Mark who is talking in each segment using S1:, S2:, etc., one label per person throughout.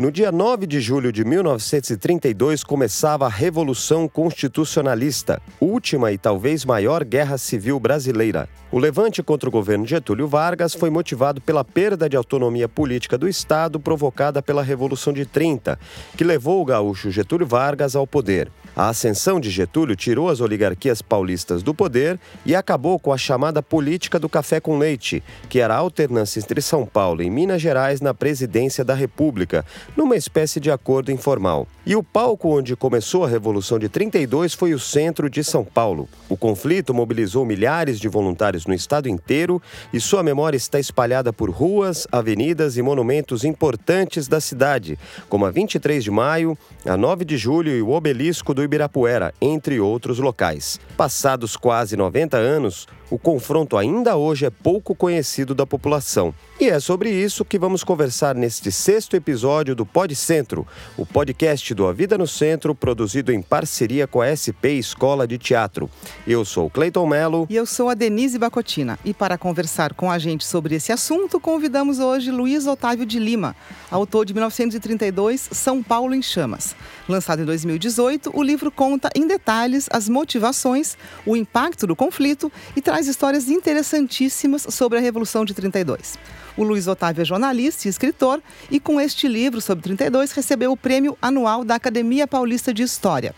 S1: No dia 9 de julho de 1932 começava a Revolução Constitucionalista, última e talvez maior guerra civil brasileira. O levante contra o governo Getúlio Vargas foi motivado pela perda de autonomia política do Estado provocada pela Revolução de 30, que levou o gaúcho Getúlio Vargas ao poder. A ascensão de Getúlio tirou as oligarquias paulistas do poder e acabou com a chamada política do café com leite, que era a alternância entre São Paulo e Minas Gerais na presidência da República, numa espécie de acordo informal. E o palco onde começou a Revolução de 32 foi o centro de São Paulo. O conflito mobilizou milhares de voluntários no estado inteiro e sua memória está espalhada por ruas, avenidas e monumentos importantes da cidade, como a 23 de maio, a 9 de julho e o obelisco do Ibirapuera, entre outros locais. Passados quase 90 anos, o confronto ainda hoje é pouco conhecido da população. E é sobre isso que vamos conversar neste sexto episódio do Pod Centro, o podcast do A Vida no Centro, produzido em parceria com a SP Escola de Teatro. Eu sou Cleiton Melo.
S2: E eu sou a Denise Bacotina. E para conversar com a gente sobre esse assunto, convidamos hoje Luiz Otávio de Lima, autor de 1932 São Paulo em Chamas. Lançado em 2018, o livro conta em detalhes as motivações, o impacto do conflito e traz histórias interessantíssimas sobre a Revolução de 32. O Luiz Otávio é jornalista e escritor e com este livro sobre 32 recebeu o prêmio anual da Academia Paulista de História.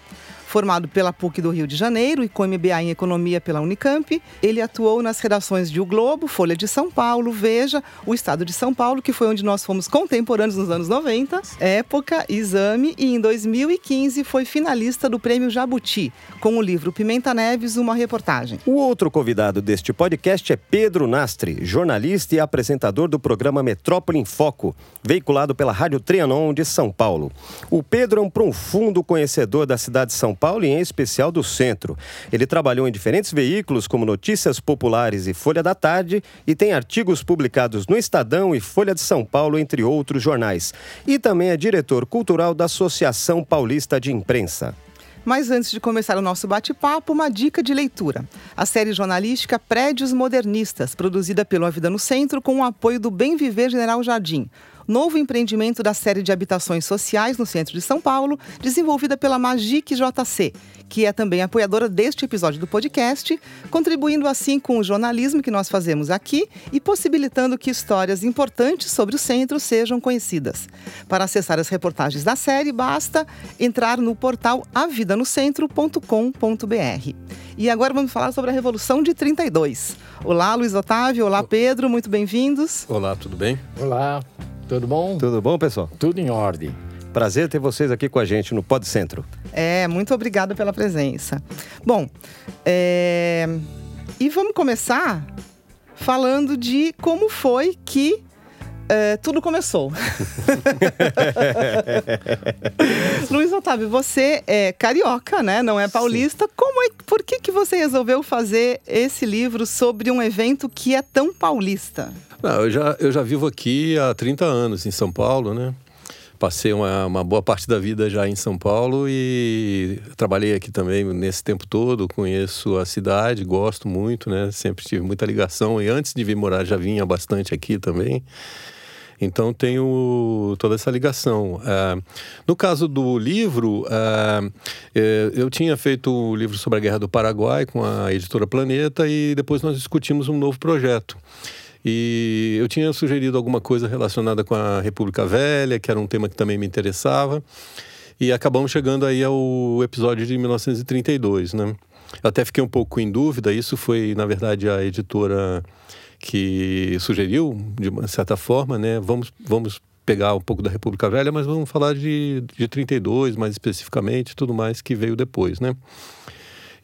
S2: Formado pela PUC do Rio de Janeiro e com MBA em Economia pela Unicamp, ele atuou nas redações de O Globo, Folha de São Paulo, Veja, O Estado de São Paulo, que foi onde nós fomos contemporâneos nos anos 90, Época, Exame e em 2015 foi finalista do Prêmio Jabuti, com o livro Pimenta Neves, uma reportagem.
S1: O outro convidado deste podcast é Pedro Nastre, jornalista e apresentador do programa Metrópole em Foco, veiculado pela Rádio Trianon de São Paulo. O Pedro é um profundo conhecedor da cidade de São Paulo e em especial do centro. Ele trabalhou em diferentes veículos como Notícias Populares e Folha da Tarde e tem artigos publicados no Estadão e Folha de São Paulo, entre outros jornais. E também é diretor cultural da Associação Paulista de Imprensa.
S2: Mas antes de começar o nosso bate-papo, uma dica de leitura. A série jornalística Prédios Modernistas, produzida pelo A Vida no Centro com o apoio do Bem Viver General Jardim novo empreendimento da série de habitações sociais no centro de São Paulo, desenvolvida pela Magic JC, que é também apoiadora deste episódio do podcast, contribuindo assim com o jornalismo que nós fazemos aqui e possibilitando que histórias importantes sobre o centro sejam conhecidas. Para acessar as reportagens da série, basta entrar no portal avidanocentro.com.br. E agora vamos falar sobre a Revolução de 32. Olá, Luiz Otávio. Olá, Pedro. Muito bem-vindos.
S3: Olá, tudo bem?
S4: Olá. Tudo bom?
S1: Tudo bom, pessoal?
S4: Tudo em ordem.
S1: Prazer ter vocês aqui com a gente no Pod Centro.
S2: É, muito obrigada pela presença. Bom, é... e vamos começar falando de como foi que é, tudo começou. Luiz Otávio, você é carioca, né? Não é paulista. Sim. Como é, por que, que você resolveu fazer esse livro sobre um evento que é tão paulista?
S3: Não, eu, já, eu já vivo aqui há 30 anos em São Paulo, né? Passei uma, uma boa parte da vida já em São Paulo e trabalhei aqui também nesse tempo todo. Conheço a cidade, gosto muito, né? Sempre tive muita ligação e antes de vir morar já vinha bastante aqui também. Então tenho toda essa ligação. Uh, no caso do livro, uh, eu tinha feito o um livro sobre a Guerra do Paraguai com a editora Planeta e depois nós discutimos um novo projeto. E eu tinha sugerido alguma coisa relacionada com a República Velha, que era um tema que também me interessava. E acabamos chegando aí ao episódio de 1932, né? Até fiquei um pouco em dúvida, isso foi, na verdade, a editora que sugeriu, de uma certa forma, né? Vamos, vamos pegar um pouco da República Velha, mas vamos falar de, de 32 mais especificamente, tudo mais que veio depois, né?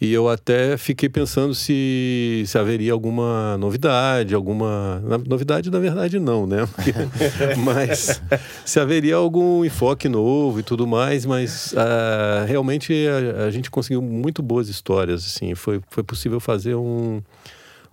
S3: E eu até fiquei pensando se, se haveria alguma novidade, alguma. Novidade, na verdade, não, né? mas se haveria algum enfoque novo e tudo mais, mas uh, realmente a, a, gente conseguiu muito boas histórias, assim. Foi, foi possível fazer um,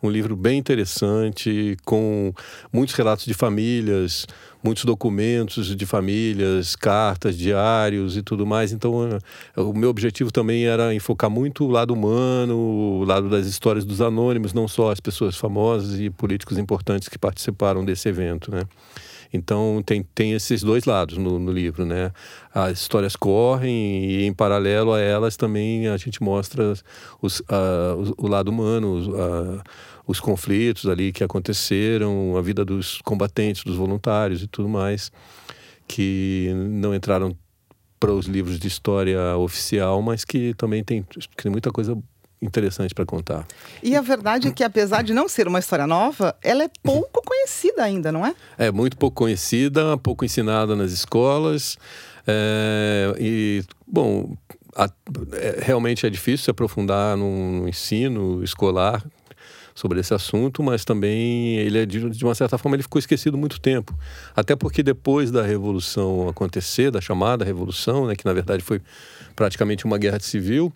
S3: um livro bem interessante, com muitos relatos de famílias, muitos documentos de famílias, cartas, diários e tudo mais. Então, eh, o meu objetivo também era enfocar muito o lado humano, o lado das histórias dos anônimos, não só as pessoas famosas e políticos importantes que participaram desse evento, né? Então tem, tem esses dois lados no, no livro, né? As histórias correm e em paralelo a elas também a gente mostra os, uh, o, o, lado humano, os, uh, os conflitos ali que aconteceram, a vida dos combatentes, dos voluntários e tudo mais, que não entraram para os livros de história oficial, mas que também tem, tem muita coisa interessante para contar.
S2: E a verdade é que, apesar de não ser uma história nova, ela é pouco conhecida ainda, não é?
S3: É muito pouco conhecida, pouco ensinada nas escolas. É, e, bom, a, é, realmente é difícil se aprofundar no, no ensino escolar sobre esse assunto, mas também ele é de, de, uma certa forma ele ficou esquecido muito tempo, até porque depois da revolução acontecer, da chamada revolução, né, que na verdade foi praticamente uma guerra civil,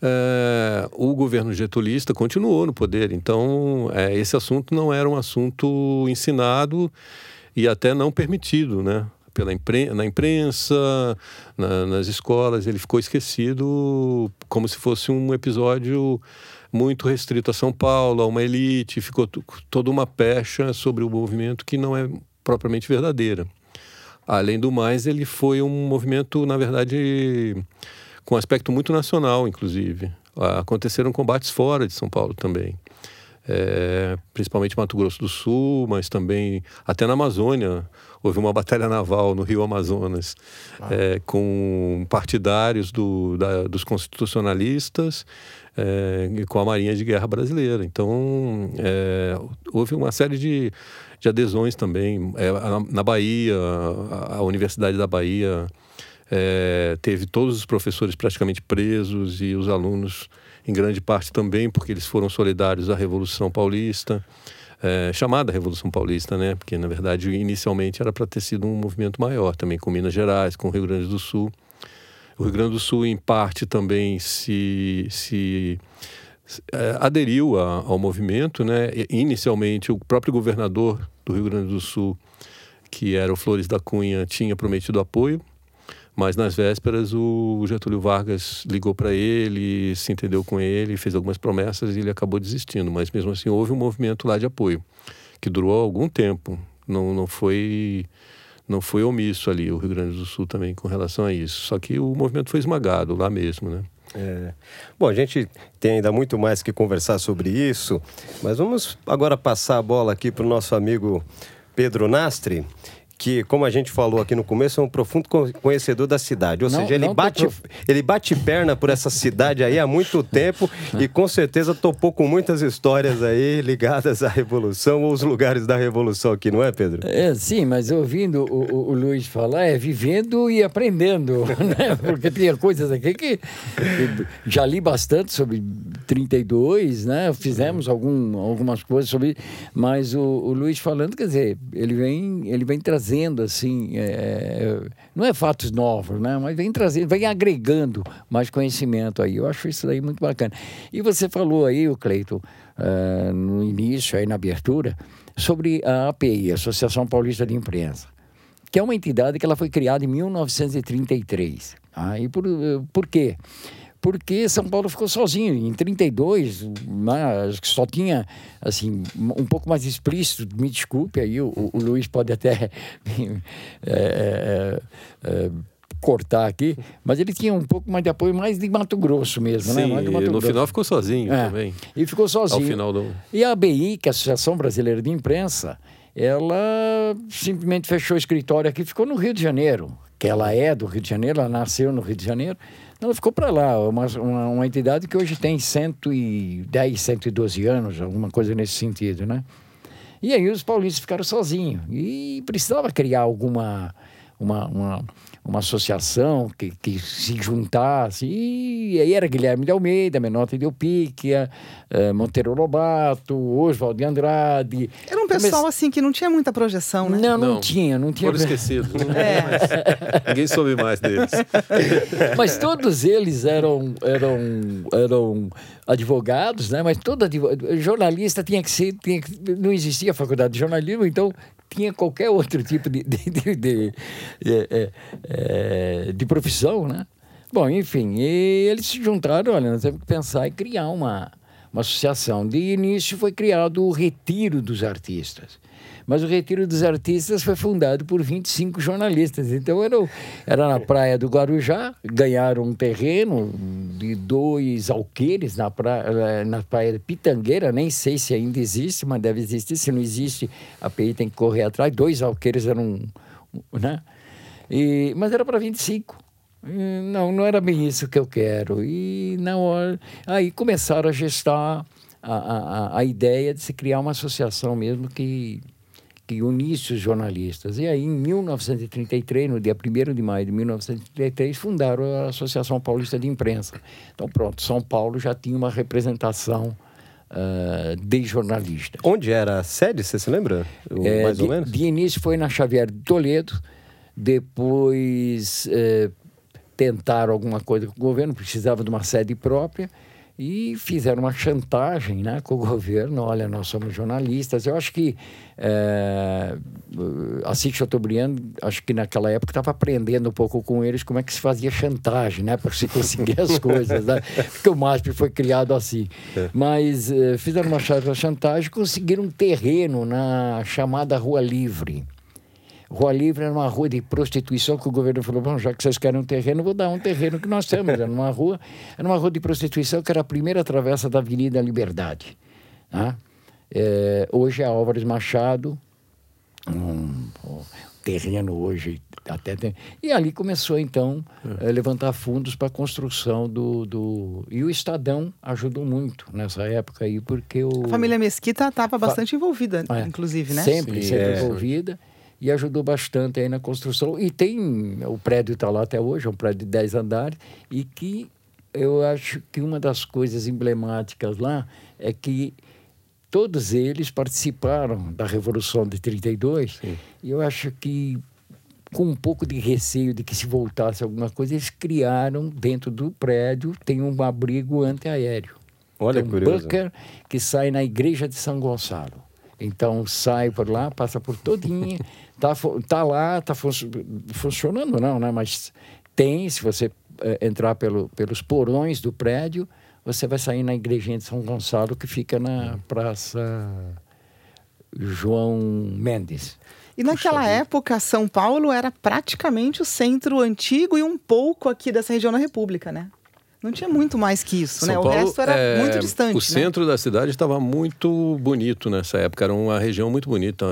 S3: é, o governo getulista continuou no poder. Então, é, esse assunto não era um assunto ensinado e até não permitido, né? Pela na imprensa, na, nas escolas, ele ficou esquecido como se fosse um episódio muito restrito a São Paulo, a uma elite, ficou toda uma pecha sobre o movimento que não é propriamente verdadeira. Além do mais, ele foi um movimento, na verdade, com aspecto muito nacional, inclusive. Aconteceram combates fora de São Paulo também. É, principalmente Mato Grosso do Sul, mas também até na Amazônia. Houve uma batalha naval no Rio Amazonas ah. é, com partidários do, da, dos constitucionalistas é, com a Marinha de Guerra Brasileira. Então, é, houve uma série de, de adesões também. É, na, Bahia, a, a Universidade da Bahia teve todos os professores praticamente presos e os alunos, em grande parte também, porque eles foram solidários à Revolução Paulista, chamada Revolução Paulista, né? Porque, na verdade, inicialmente era para ter sido um movimento maior, também com Minas Gerais, com o Rio Grande do Sul. O Rio Grande do Sul, em parte, também se, se é, aderiu a, ao movimento, né? Inicialmente, o próprio governador do Rio Grande do Sul, que era o Flores da Cunha, tinha prometido apoio mas nas vésperas o Getúlio Vargas ligou para ele, se entendeu com ele, fez algumas promessas e ele acabou desistindo. Mas mesmo assim houve um movimento lá de apoio que durou algum tempo. Não, não foi não foi omisso ali o Rio Grande do Sul também com relação a isso. Só que o movimento foi esmagado lá mesmo, né?
S1: É. Bom, a gente tem ainda muito mais que conversar sobre isso, mas vamos agora passar a bola aqui para o nosso amigo Pedro Nastre que, como a gente falou aqui no começo, é um profundo conhecedor da cidade. Ou não, seja, ele bate, prof... ele bate perna por essa cidade aí há muito tempo e com certeza topou com muitas histórias aí ligadas à Revolução ou os lugares da Revolução aqui, não é, Pedro?
S4: É, sim, mas ouvindo o, o, o Luiz falar, é vivendo e aprendendo, né? Porque tem coisas aqui que já li bastante sobre 32, né? Fizemos algum, algumas coisas sobre, mas o, o Luiz falando, quer dizer, ele vem, ele vem trazer trazendo assim, é, é, não é fatos novos, né? Mas vem trazendo, vem agregando mais conhecimento aí. Eu acho isso daí muito bacana. E você falou aí, o Cleito, uh, no início, aí na abertura, sobre a API, Associação Paulista de Imprensa, que é uma entidade que ela foi criada em 1933. Ah, e por, por quê? Porque São Paulo ficou sozinho. Em 32, né, só tinha, assim, um pouco mais explícito, me desculpe aí, o, o Luiz pode até é, é, cortar aqui, mas ele tinha um pouco mais de apoio, mais de Mato Grosso mesmo,
S3: né?
S4: Sim,
S3: né? no Grosso. final ficou sozinho é, também.
S4: E ficou sozinho.
S3: Ao final do...
S4: E a ABI, que é a Associação Brasileira de Imprensa, ela simplesmente fechou o escritório aqui, ficou no Rio de Janeiro, que ela é do Rio de Janeiro, ela nasceu no Rio de Janeiro, ela ficou para lá, uma, uma, uma, entidade que hoje tem 110, 112 anos, alguma coisa nesse sentido, né? E aí os paulistas ficaram sozinhos e precisava criar alguma uma, uma, uma associação que, que se juntasse. E aí era Guilherme de Almeida, Menota de Opíquia, uh, Monteiro Lobato, Oswald de Andrade.
S2: Era um pessoal Mas... assim que não tinha muita projeção, né?
S4: Não, não, não tinha, não tinha.
S3: Foram esquecidos. É. Ninguém soube mais deles.
S4: Mas todos eles eram, eram, eram advogados, né? Mas todo advogado, jornalista tinha que ser, tinha que, não existia faculdade de jornalismo, então tinha qualquer outro tipo de, de, de, de, de, é, é, de profissão, né? Bom, enfim, eles se juntaram, olha, nós temos que pensar em criar uma, uma associação. De início foi criado o Retiro dos Artistas. Mas o Retiro dos Artistas foi fundado por 25 jornalistas. Então era, era na praia do Guarujá, ganharam um terreno de dois alqueires na praia, eh, na praia de Pitangueira, nem sei se ainda existe, mas deve existir. Se não existe, a PI tem que correr atrás. Dois alqueires eram. Né? E, mas era para 25. Não, não era bem isso que eu quero. E na hora. Aí começaram a gestar a, a, a ideia de se criar uma associação mesmo que que unisse os jornalistas. E aí, em 1933, no dia 1 de maio de 1933, fundaram a Associação Paulista de Imprensa. Então, pronto, São Paulo já tinha uma representação uh, de jornalistas.
S1: Onde era a sede, você se lembra?
S4: É, mais de, ou menos? De início foi na Xavier de Toledo, depois eh, tentaram alguma coisa com o governo, precisava de uma sede própria, e fizeram uma chantagem né, com o governo. Olha, nós somos jornalistas. Eu acho que é, Assis Chateaubriand, acho que naquela época estava aprendendo um pouco com eles como é que se fazia chantagem, né, para se conseguir as coisas, né? Porque o MASP foi criado assim. É. Mas é, fizeram uma chantagem, conseguiram um terreno na chamada Rua Livre. Rua Livre era uma rua de prostituição que o governo falou: bom, já que vocês querem um terreno, vou dar um terreno que nós temos. Era uma rua, era uma rua de prostituição que era a primeira travessa da Avenida Liberdade. Né? É, hoje é Álvares Machado, um, um terreno hoje até tem. E ali começou então a é. levantar fundos para a construção do, do. E o Estadão ajudou muito nessa época aí, porque o.
S2: A família Mesquita estava bastante Fa... envolvida, é, inclusive, né?
S4: Sempre, Sim, sempre é. envolvida e ajudou bastante aí na construção. E tem, o prédio está lá até hoje, é um prédio de 10 andares, e que eu acho que uma das coisas emblemáticas lá é que todos eles participaram da Revolução de 32, Sim. e eu acho que com um pouco de receio de que se voltasse alguma coisa, eles criaram dentro do prédio, tem um abrigo antiaéreo.
S1: Olha,
S4: um
S1: curioso.
S4: bunker que sai na igreja de São Gonçalo. Então sai por lá, passa por todinha, tá, tá lá, tá fun funcionando não, né? Mas tem, se você é, entrar pelo, pelos porões do prédio, você vai sair na igrejinha de São Gonçalo que fica na Praça João Mendes.
S2: E naquela época, São Paulo era praticamente o centro antigo e um pouco aqui dessa região da República, né? Não tinha muito mais que isso,
S3: São
S2: né?
S3: Paulo,
S2: o resto era é, muito distante.
S3: O né? centro da cidade estava muito bonito nessa época. Era uma região muito bonita.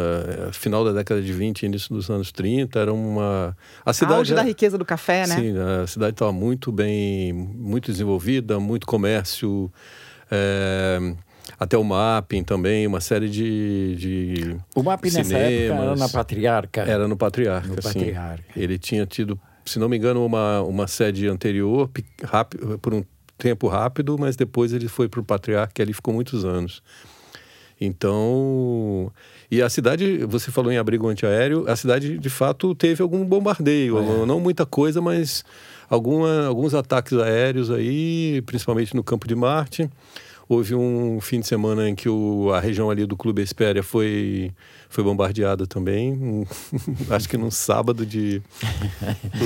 S3: É, final da década de 20, início dos anos 30, era uma.
S2: A cidade. Auge da riqueza do café, né?
S3: Sim, a cidade estava muito bem, muito desenvolvida, muito comércio. É, até o mapping também, uma série de, de
S4: O mapping cinemas. nessa época era na Patriarca.
S3: Era no Patriarca, no sim. Patriarca. Ele tinha tido se não me engano, uma, uma sede anterior, rápido, por um tempo rápido, mas depois ele foi para o Patriarca, e ali ficou muitos anos. Então, e a cidade, você falou em abrigo antiaéreo, a cidade de fato teve algum bombardeio, é. não muita coisa, mas alguma, alguns ataques aéreos aí, principalmente no campo de Marte. Houve um fim de semana em que o, a região ali do Clube Espéria foi, foi bombardeada também. Um, acho que num sábado de,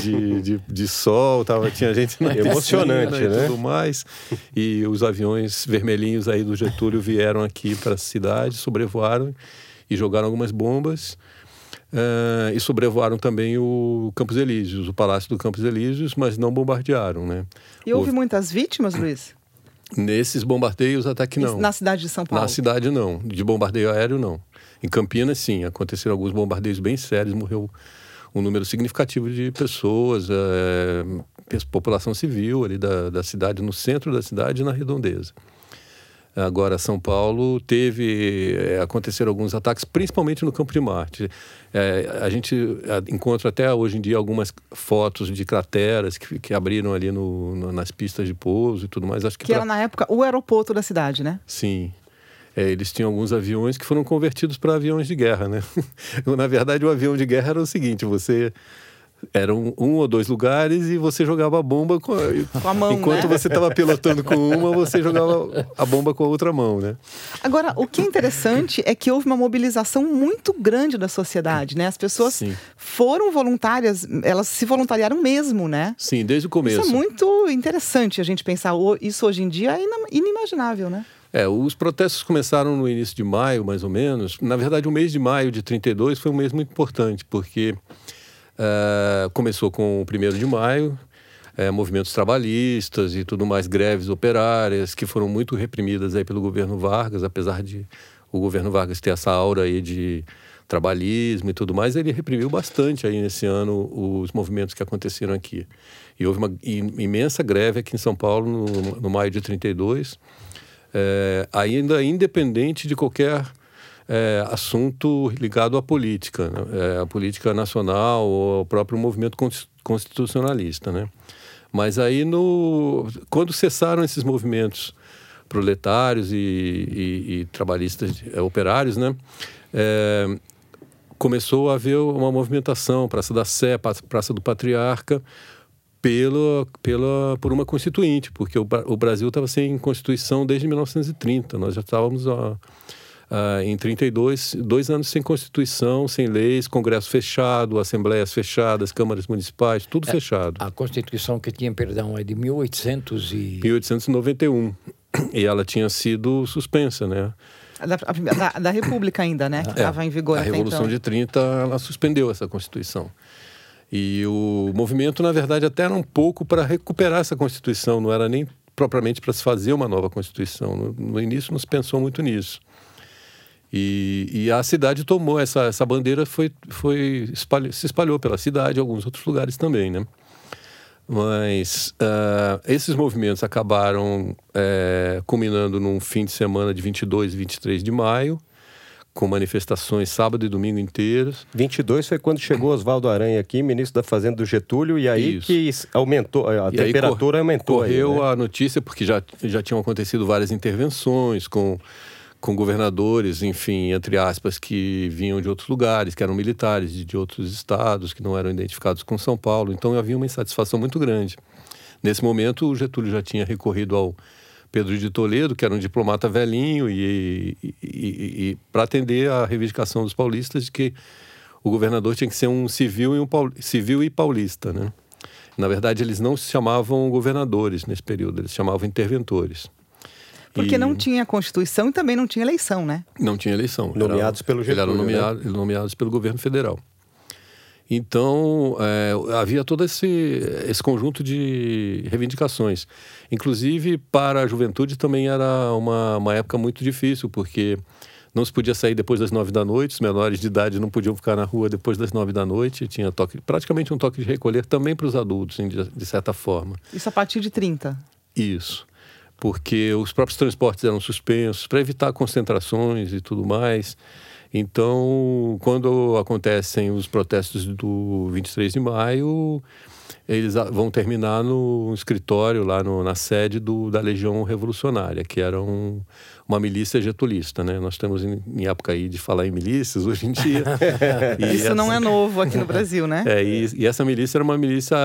S3: de, de, de, sol, tava, tinha gente na
S1: Emocionante,
S3: piscina
S1: né?
S3: e tudo mais. E os aviões vermelhinhos aí do Getúlio vieram aqui para a cidade, sobrevoaram e jogaram algumas bombas. Uh, e sobrevoaram também o Campos Elíseos, o Palácio do Campos Elíseos, mas não bombardearam, né?
S2: E houve, houve... muitas vítimas, Luiz?
S3: Nesses bombardeios até que não.
S2: Na cidade de São Paulo?
S3: Na cidade não. De bombardeio aéreo não. Em Campinas sim, aconteceram alguns bombardeios bem sérios, morreu um número significativo de pessoas, é, população civil ali da, da cidade, no centro da cidade e na redondeza. Agora, São Paulo teve. É, aconteceram alguns ataques, principalmente no Campo de Marte. É, a gente encontra até hoje em dia algumas fotos de crateras que, que abriram ali no, no, nas pistas de pouso e tudo mais. Acho que,
S2: que pra... era, na época, o aeroporto da cidade, né?
S3: Sim. É, eles tinham alguns aviões que foram convertidos para aviões de guerra, né? Na verdade, o avião de guerra era o seguinte: você eram um ou dois lugares e você jogava a bomba com,
S2: com a mão,
S3: enquanto
S2: né?
S3: você estava pilotando com uma, você jogava a bomba com a outra mão, né?
S2: Agora, o que é interessante é que houve uma mobilização muito grande da sociedade, né? As pessoas Sim. foram voluntárias, elas se voluntariaram mesmo, né?
S3: Sim, desde o começo.
S2: Isso é muito interessante a gente pensar. Isso hoje em dia é inimaginável, né?
S3: É, os protestos começaram no início de maio, mais ou menos. Na verdade, o mês de maio de 32 foi um mês muito importante, porque uh, começou com o primeiro de maio, é, movimentos trabalhistas e tudo mais, greves operárias, que foram muito reprimidas aí pelo governo Vargas, apesar de o governo Vargas ter essa aura aí de trabalhismo e tudo mais, ele reprimiu bastante aí nesse ano os movimentos que aconteceram aqui. E houve uma imensa greve aqui em São Paulo no, no maio de 32, é, ainda independente de qualquer é, assunto ligado à política, né? é, à política nacional ou ao próprio movimento constitucionalista, né? Mas aí, no, quando cessaram esses movimentos proletários e, e, e trabalhistas, é, operários, né? É, começou a haver uma movimentação, Praça da Sé, Praça do Patriarca, pela, pela, por uma constituinte, porque o, o Brasil estava sem constituição desde 1930. Nós já estávamos ó, uh, em 32, dois anos sem Constituição, sem leis, Congresso fechado, assembleias fechadas, câmaras municipais, tudo é, fechado.
S4: A Constituição que tinha, perdão, é de 1800 e...
S3: 1891. E ela tinha sido suspensa, né?
S2: Da, da, da República ainda, né? Que estava é, em vigor
S3: A Revolução
S2: então.
S3: de 30, ela suspendeu essa Constituição. E o movimento, na verdade, até era um pouco para recuperar essa Constituição, não era nem propriamente para se fazer uma nova Constituição. No, no início, não se pensou muito nisso. E, e, a cidade tomou essa, essa bandeira, foi, foi espalhou, se espalhou pela cidade e alguns outros lugares também, né? Mas uh, esses movimentos acabaram é, culminando num fim de semana de 22 e 23 de maio, com manifestações sábado e domingo inteiros.
S1: 22 foi quando chegou Oswaldo Aranha aqui, ministro da Fazenda do Getúlio, e aí Isso. que aumentou, a e temperatura
S3: cor
S1: aumentou.
S3: Correu
S1: aí,
S3: né? a notícia, porque já, já tinham acontecido várias intervenções com com governadores, enfim, entre aspas, que vinham de outros lugares, que eram militares de, outros estados, que não eram identificados com São Paulo. Então havia uma insatisfação muito grande. Nesse momento, o Getúlio já tinha recorrido ao Pedro de Toledo, que era um diplomata velhinho, e, e, e, e para atender a reivindicação dos paulistas de que o governador tinha que ser um civil e, um civil e paulista. Né? Na verdade, eles não se chamavam governadores nesse período, eles se chamavam interventores.
S2: Porque e... não tinha Constituição e também não tinha eleição, né?
S3: Não tinha eleição.
S1: Nomeados
S3: era,
S1: pelo Getúlio,
S3: eram nomeado, né? nomeados pelo governo federal. Então, é, havia todo esse, esse conjunto de reivindicações. Inclusive, para a juventude também era uma, uma época muito difícil, porque não se podia sair depois das nove da noite, os menores de idade não podiam ficar na rua depois das nove da noite, tinha toque, praticamente um toque de recolher também para os adultos, de, de certa forma.
S2: Isso a partir de 30?
S3: Isso porque os próprios transportes eram suspensos para evitar concentrações e tudo mais. Então, quando acontecem os protestos do 23 de maio, eles vão terminar no escritório, lá no, na sede do, da Legião Revolucionária, que era um, uma milícia getulista, né? Nós estamos em, em, época aí de falar em milícias hoje em dia.
S2: Isso essa... não é novo aqui no Brasil, né?
S3: É, e, e essa milícia era uma milícia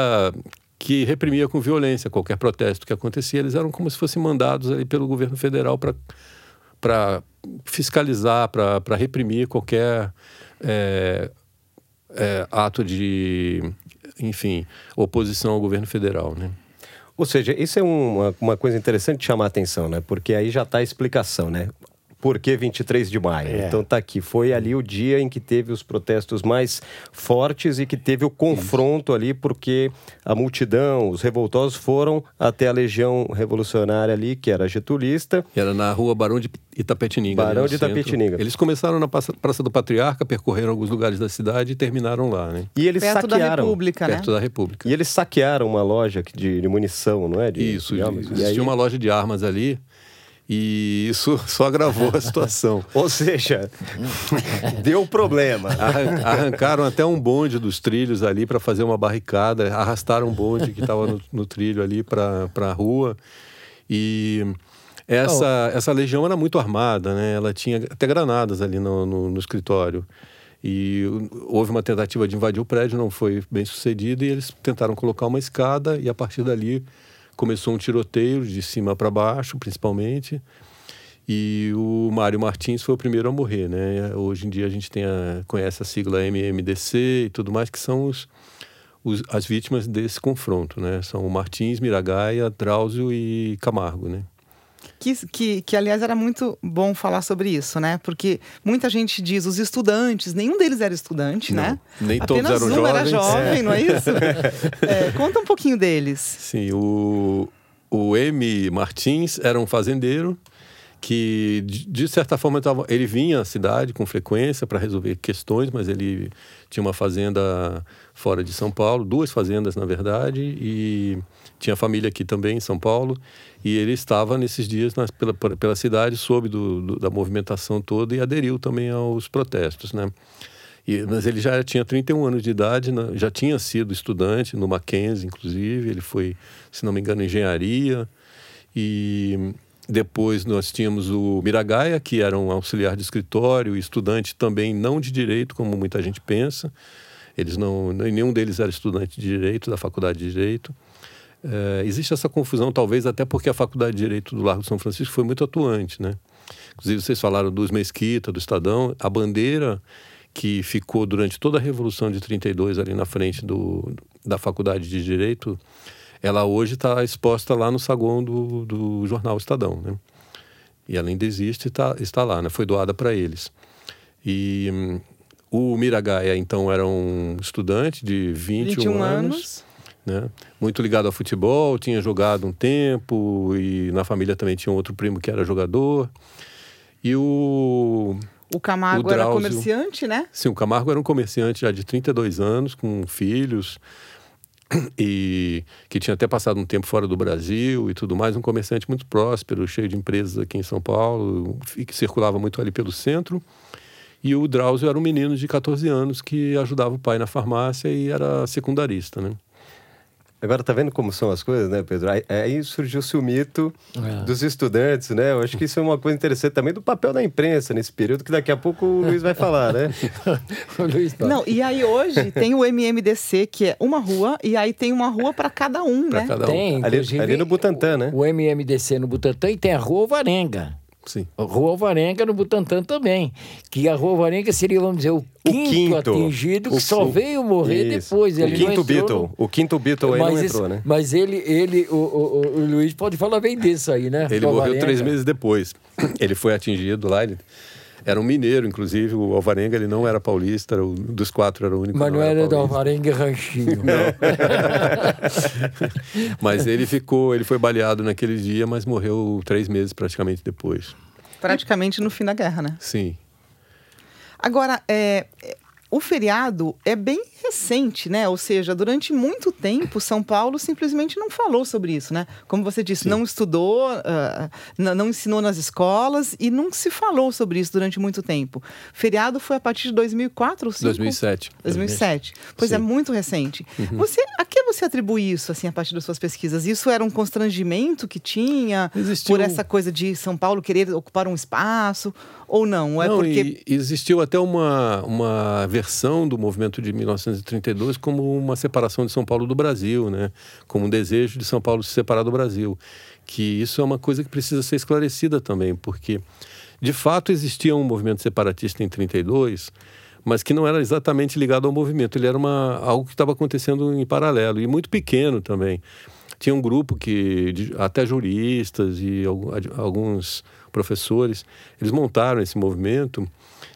S3: que reprimia com violência qualquer protesto que acontecia. Eles eram como se fossem mandados ali pelo governo federal para fiscalizar, para reprimir qualquer é, é, ato de, enfim, oposição ao governo federal, né?
S1: Ou seja, isso é uma, uma coisa interessante de chamar a atenção, né? Porque aí já está a explicação, né? Por que 23 de maio? É. Então tá aqui, foi ali o dia em que teve os protestos mais fortes e que teve o confronto ali, porque a multidão, os revoltosos foram até a Legião Revolucionária ali, que era getulista.
S3: Era na rua Barão de Itapetininga.
S1: Barão de Itapetininga.
S3: Eles começaram na Praça do Patriarca, percorreram alguns lugares da cidade e terminaram lá, né?
S1: E eles
S2: perto
S1: saquearam.
S2: Da República,
S3: perto
S2: né?
S3: da República.
S1: E eles saquearam uma loja de, de munição, não é? De,
S3: Isso, de, existia aí... uma loja de armas ali. E isso só agravou a situação.
S1: Ou seja, deu problema.
S3: Arrancaram até um bonde dos trilhos ali para fazer uma barricada, arrastaram um bonde que estava no, no, trilho ali para a rua. E essa, oh. essa legião era muito armada, né? Ela tinha até granadas ali no, no, no escritório. E houve uma tentativa de invadir o prédio, não foi bem sucedida, e eles tentaram colocar uma escada, e a partir dali começou um tiroteio de cima para baixo, principalmente. E o Mário Martins foi o primeiro a morrer, né? Hoje em dia a gente tem a, conhece a sigla MMDC e tudo mais, que são os, os, as vítimas desse confronto, né? São o Martins, Miragaia, Drauzio e Camargo, né?
S2: Que, que, que, aliás, era muito bom falar sobre isso, né? Porque muita gente diz, os estudantes, nenhum deles era estudante,
S3: não,
S2: né?
S3: Nem
S2: Apenas
S3: todos eram
S2: um
S3: jovens.
S2: era jovem, é. não é isso? é, conta um pouquinho deles.
S3: Sim, o, o M. Martins era um fazendeiro que, de, certa forma, ele vinha à cidade com frequência para resolver questões, mas ele tinha uma fazenda fora de São Paulo, duas fazendas, na verdade, e tinha família aqui também em São Paulo, e ele estava nesses dias pela, pela cidade, soube do, do, da movimentação toda e aderiu também aos protestos, né? E, mas ele já tinha 31 anos de idade, né? já tinha sido estudante no Mackenzie, inclusive, ele foi, se não me engano, engenharia, e depois nós tínhamos o Miragaia, que era um auxiliar de escritório, estudante também não de direito, como muita gente pensa. Eles não, nenhum deles era estudante de direito da faculdade de direito. É, existe essa confusão, talvez até porque a faculdade de direito do Largo de São Francisco foi muito atuante, né? Inclusive vocês falaram dos Mesquita, do Estadão, a bandeira que ficou durante toda a revolução de 32 ali na frente do, da faculdade de direito ela hoje está exposta lá no saguão do, do jornal Estadão, né? E ela ainda existe e tá, está lá, né? Foi doada para eles. E hum, o Miragaia, então, era um estudante de 21,
S2: 21
S3: anos,
S2: anos.
S3: Né? muito ligado ao futebol, tinha jogado um tempo e na família também tinha um outro primo que era jogador. E o...
S2: O Camargo
S3: O
S2: era
S3: Drauzio.
S2: comerciante, né?
S3: Sim, o Camargo era um comerciante já de 32 anos, com filhos, e que tinha até passado um tempo fora do Brasil e tudo mais, um comerciante muito próspero, cheio de empresas aqui em São Paulo, e que circulava muito ali pelo centro. E o Drauzio era um menino de 14 anos que ajudava o pai na farmácia e era secundarista, né?
S1: Agora tá vendo como são as coisas, né, Pedro? Aí, aí surgiu-se o mito
S4: É.
S1: dos estudantes, né? Eu acho que isso é uma coisa interessante também do papel da imprensa nesse período, que daqui a pouco o Luiz vai falar, né?
S4: O Luiz tá-
S2: Não, e aí hoje tem o MMDC, que é uma rua, e aí tem uma rua para cada um,
S3: Pra
S2: né?
S3: cada um.
S4: Tem,
S1: Ali, ali no Butantã, né?
S4: o MMDC no Butantã e tem a Rua Alvarenga.
S3: Sim.
S4: Rua Alvarenga no Butantã também. Que a Rua Alvarenga seria, vamos dizer, o quinto,
S1: quinto.
S4: atingido, que
S1: O-
S4: só
S1: o-
S4: veio morrer
S1: Isso.
S4: depois.
S1: O
S4: Ele não
S1: quinto
S4: entrou
S1: Beatle.
S4: no-
S1: O quinto Beatle aí não
S4: mas,
S1: entrou,
S4: esse-
S1: né?
S4: mas ele, ele o, o, o Luiz pode falar bem disso aí, né?
S3: Ele
S4: Rua
S3: morreu
S4: Alvarenga.
S3: três meses depois. Ele foi atingido lá. Ele era um mineiro, inclusive. O Alvarenga ele não era paulista, era o, dos quatro era o único.
S4: Mas não era do
S3: paulista.
S4: Alvarenga Ranchinho.
S3: Mas ele ficou, ele foi baleado naquele dia, mas morreu três meses praticamente depois.
S2: Praticamente no fim da guerra, né?
S3: Sim.
S2: Agora, é, o feriado é bem recente, né? Ou seja, durante muito tempo, São Paulo simplesmente não falou sobre isso, né? Como você disse, não estudou, n- não ensinou nas escolas e não se falou sobre isso durante muito tempo. Feriado foi a partir de 2004 ou 5?
S3: 2007.
S2: 2007. Pois é
S3: Sim.
S2: muito recente. Você, a que você atribui isso, assim, a partir das suas pesquisas? Isso era um constrangimento que tinha
S3: Existiu-
S2: por essa coisa de São Paulo querer ocupar um espaço ou não? É
S3: Não,
S2: porque
S3: existiu até uma, uma versão do movimento de 1932 como uma separação de São Paulo do Brasil, né? Como um desejo de São Paulo se separar do Brasil. Que isso é uma coisa que precisa ser esclarecida também, porque de fato existia um movimento separatista em 32, mas que não era exatamente ligado ao movimento. Ele era uma, algo que estava acontecendo em paralelo e muito pequeno também. Tinha um grupo que, até juristas e alguns professores, eles montaram esse movimento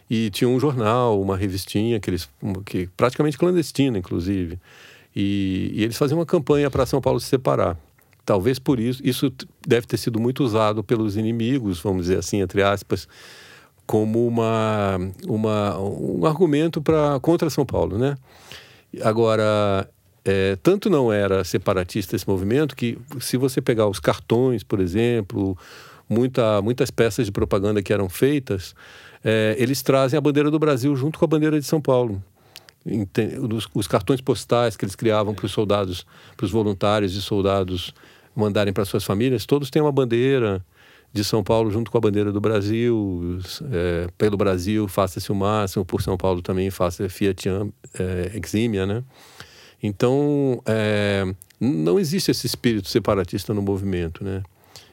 S3: e tinha um jornal, uma revistinha que eles que praticamente clandestina, inclusive. E, e eles faziam uma campanha para São Paulo se separar. Talvez por isso, isso deve ter sido muito usado pelos inimigos, vamos dizer assim, entre aspas, como uma, uma um argumento para contra São Paulo, né? Agora, é, tanto não era separatista esse movimento que, se você pegar os cartões, por exemplo, muita, muitas peças de propaganda que eram feitas, é, eles trazem a bandeira do Brasil junto com a bandeira de São Paulo. Os, os cartões postais que eles criavam para os soldados, para os voluntários e soldados mandarem para suas famílias, todos têm uma bandeira de São Paulo junto com a bandeira do Brasil. É, pelo Brasil, faça-se o máximo, por São Paulo também, faça Fiat é, Exímia, né? Então, é, não existe esse espírito separatista no movimento, né?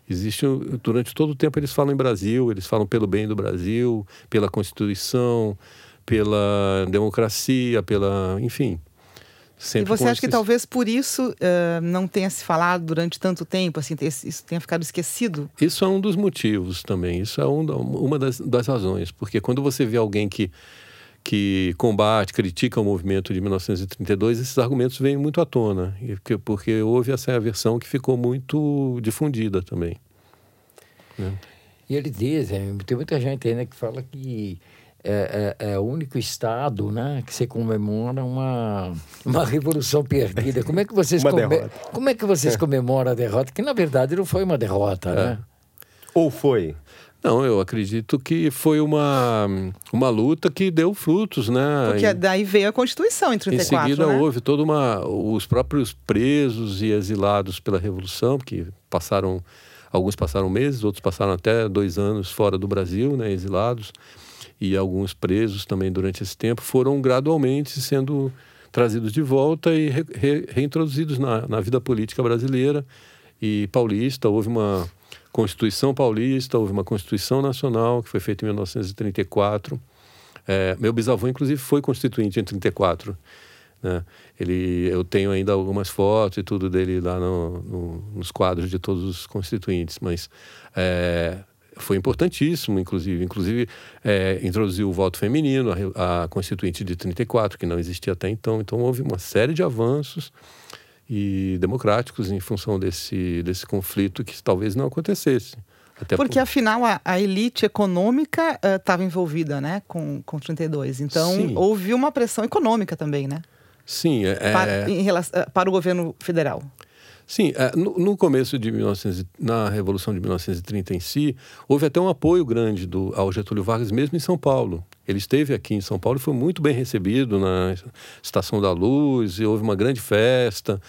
S3: Existe, durante todo o tempo eles falam em Brasil, eles falam pelo bem do Brasil, pela Constituição, pela democracia, pela, enfim, Sempre
S2: e você acha que
S3: esses-
S2: talvez por isso eh, não tenha se falado durante tanto tempo, assim, isso tenha ficado esquecido?
S3: Isso é um dos motivos também. Isso é um uma das, das razões. Porque quando você vê alguém que, que combate, critica o movimento de 1932, esses argumentos vêm muito à tona. Porque, houve essa versão que ficou muito difundida também.
S4: E ele diz, é, tem muita gente ainda que fala que é, é- é o único estado né, que se comemora uma, uma revolução perdida. Como é que vocês, come- como é que vocês comemoram a derrota? Que na verdade não foi uma derrota, né?
S1: Ou foi?
S3: Não, eu acredito que foi uma, uma luta que deu frutos, né?
S2: Porque
S3: Em-
S2: daí veio a Constituição em
S3: Em
S2: 34,
S3: seguida
S2: né?
S3: houve toda uma os próprios presos e exilados pela revolução que passaram alguns passaram meses, outros passaram até dois anos fora do Brasil, né, exilados e alguns presos também durante esse tempo foram gradualmente sendo trazidos de volta e re- re- reintroduzidos na, na vida política brasileira e paulista. Houve uma Constituição Paulista, houve uma Constituição Nacional que foi feita em 1934. É, meu bisavô, inclusive, foi constituinte em 34. Né? Ele, eu tenho ainda algumas fotos e tudo dele lá no, no- nos quadros de todos os constituintes, mas é, foi importantíssimo, inclusive. Inclusive, é, introduziu o voto feminino, a, a constituinte de 34, que não existia até então. Então, houve uma série de avanços e democráticos em função desse, desse conflito que talvez não acontecesse. Até
S2: Porque afinal a, a elite econômica estava envolvida, né, com, com 32. Então
S3: Sim.
S2: houve uma pressão econômica também, né,
S3: Sim, é,
S2: para, em relação, eh, para o governo federal.
S3: Sim, é, no, começo de 1900, e- na Revolução de 1930 em si, houve até um apoio grande do, ao Getúlio Vargas, mesmo em São Paulo. Ele esteve aqui em São Paulo e foi muito bem recebido na Estação da Luz, houve uma grande festa.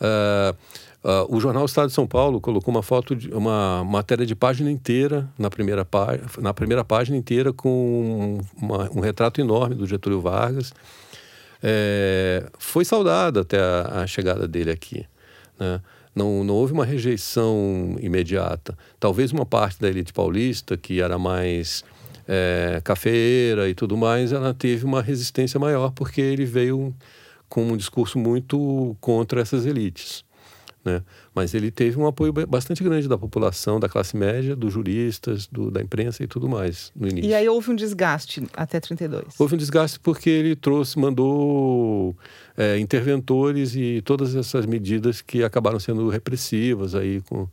S3: Ah, o jornal Estado de São Paulo colocou uma foto, de, uma matéria de página inteira, na primeira, na primeira página inteira, com uma- um retrato enorme do Getúlio Vargas. É, foi saudada até a, a chegada dele aqui. Né? Não, não houve uma rejeição imediata. Talvez uma parte da elite paulista, que era mais é, cafeira e tudo mais, ela teve uma resistência maior, porque ele veio com um discurso muito contra essas elites. Né? Mas ele teve um apoio ba- bastante grande da população, da classe média, dos juristas, do- da imprensa e tudo mais no início.
S2: E aí houve um desgaste até 32.
S3: Houve um desgaste porque ele trouxe, mandou é, interventores e todas essas medidas que acabaram sendo repressivas aí com,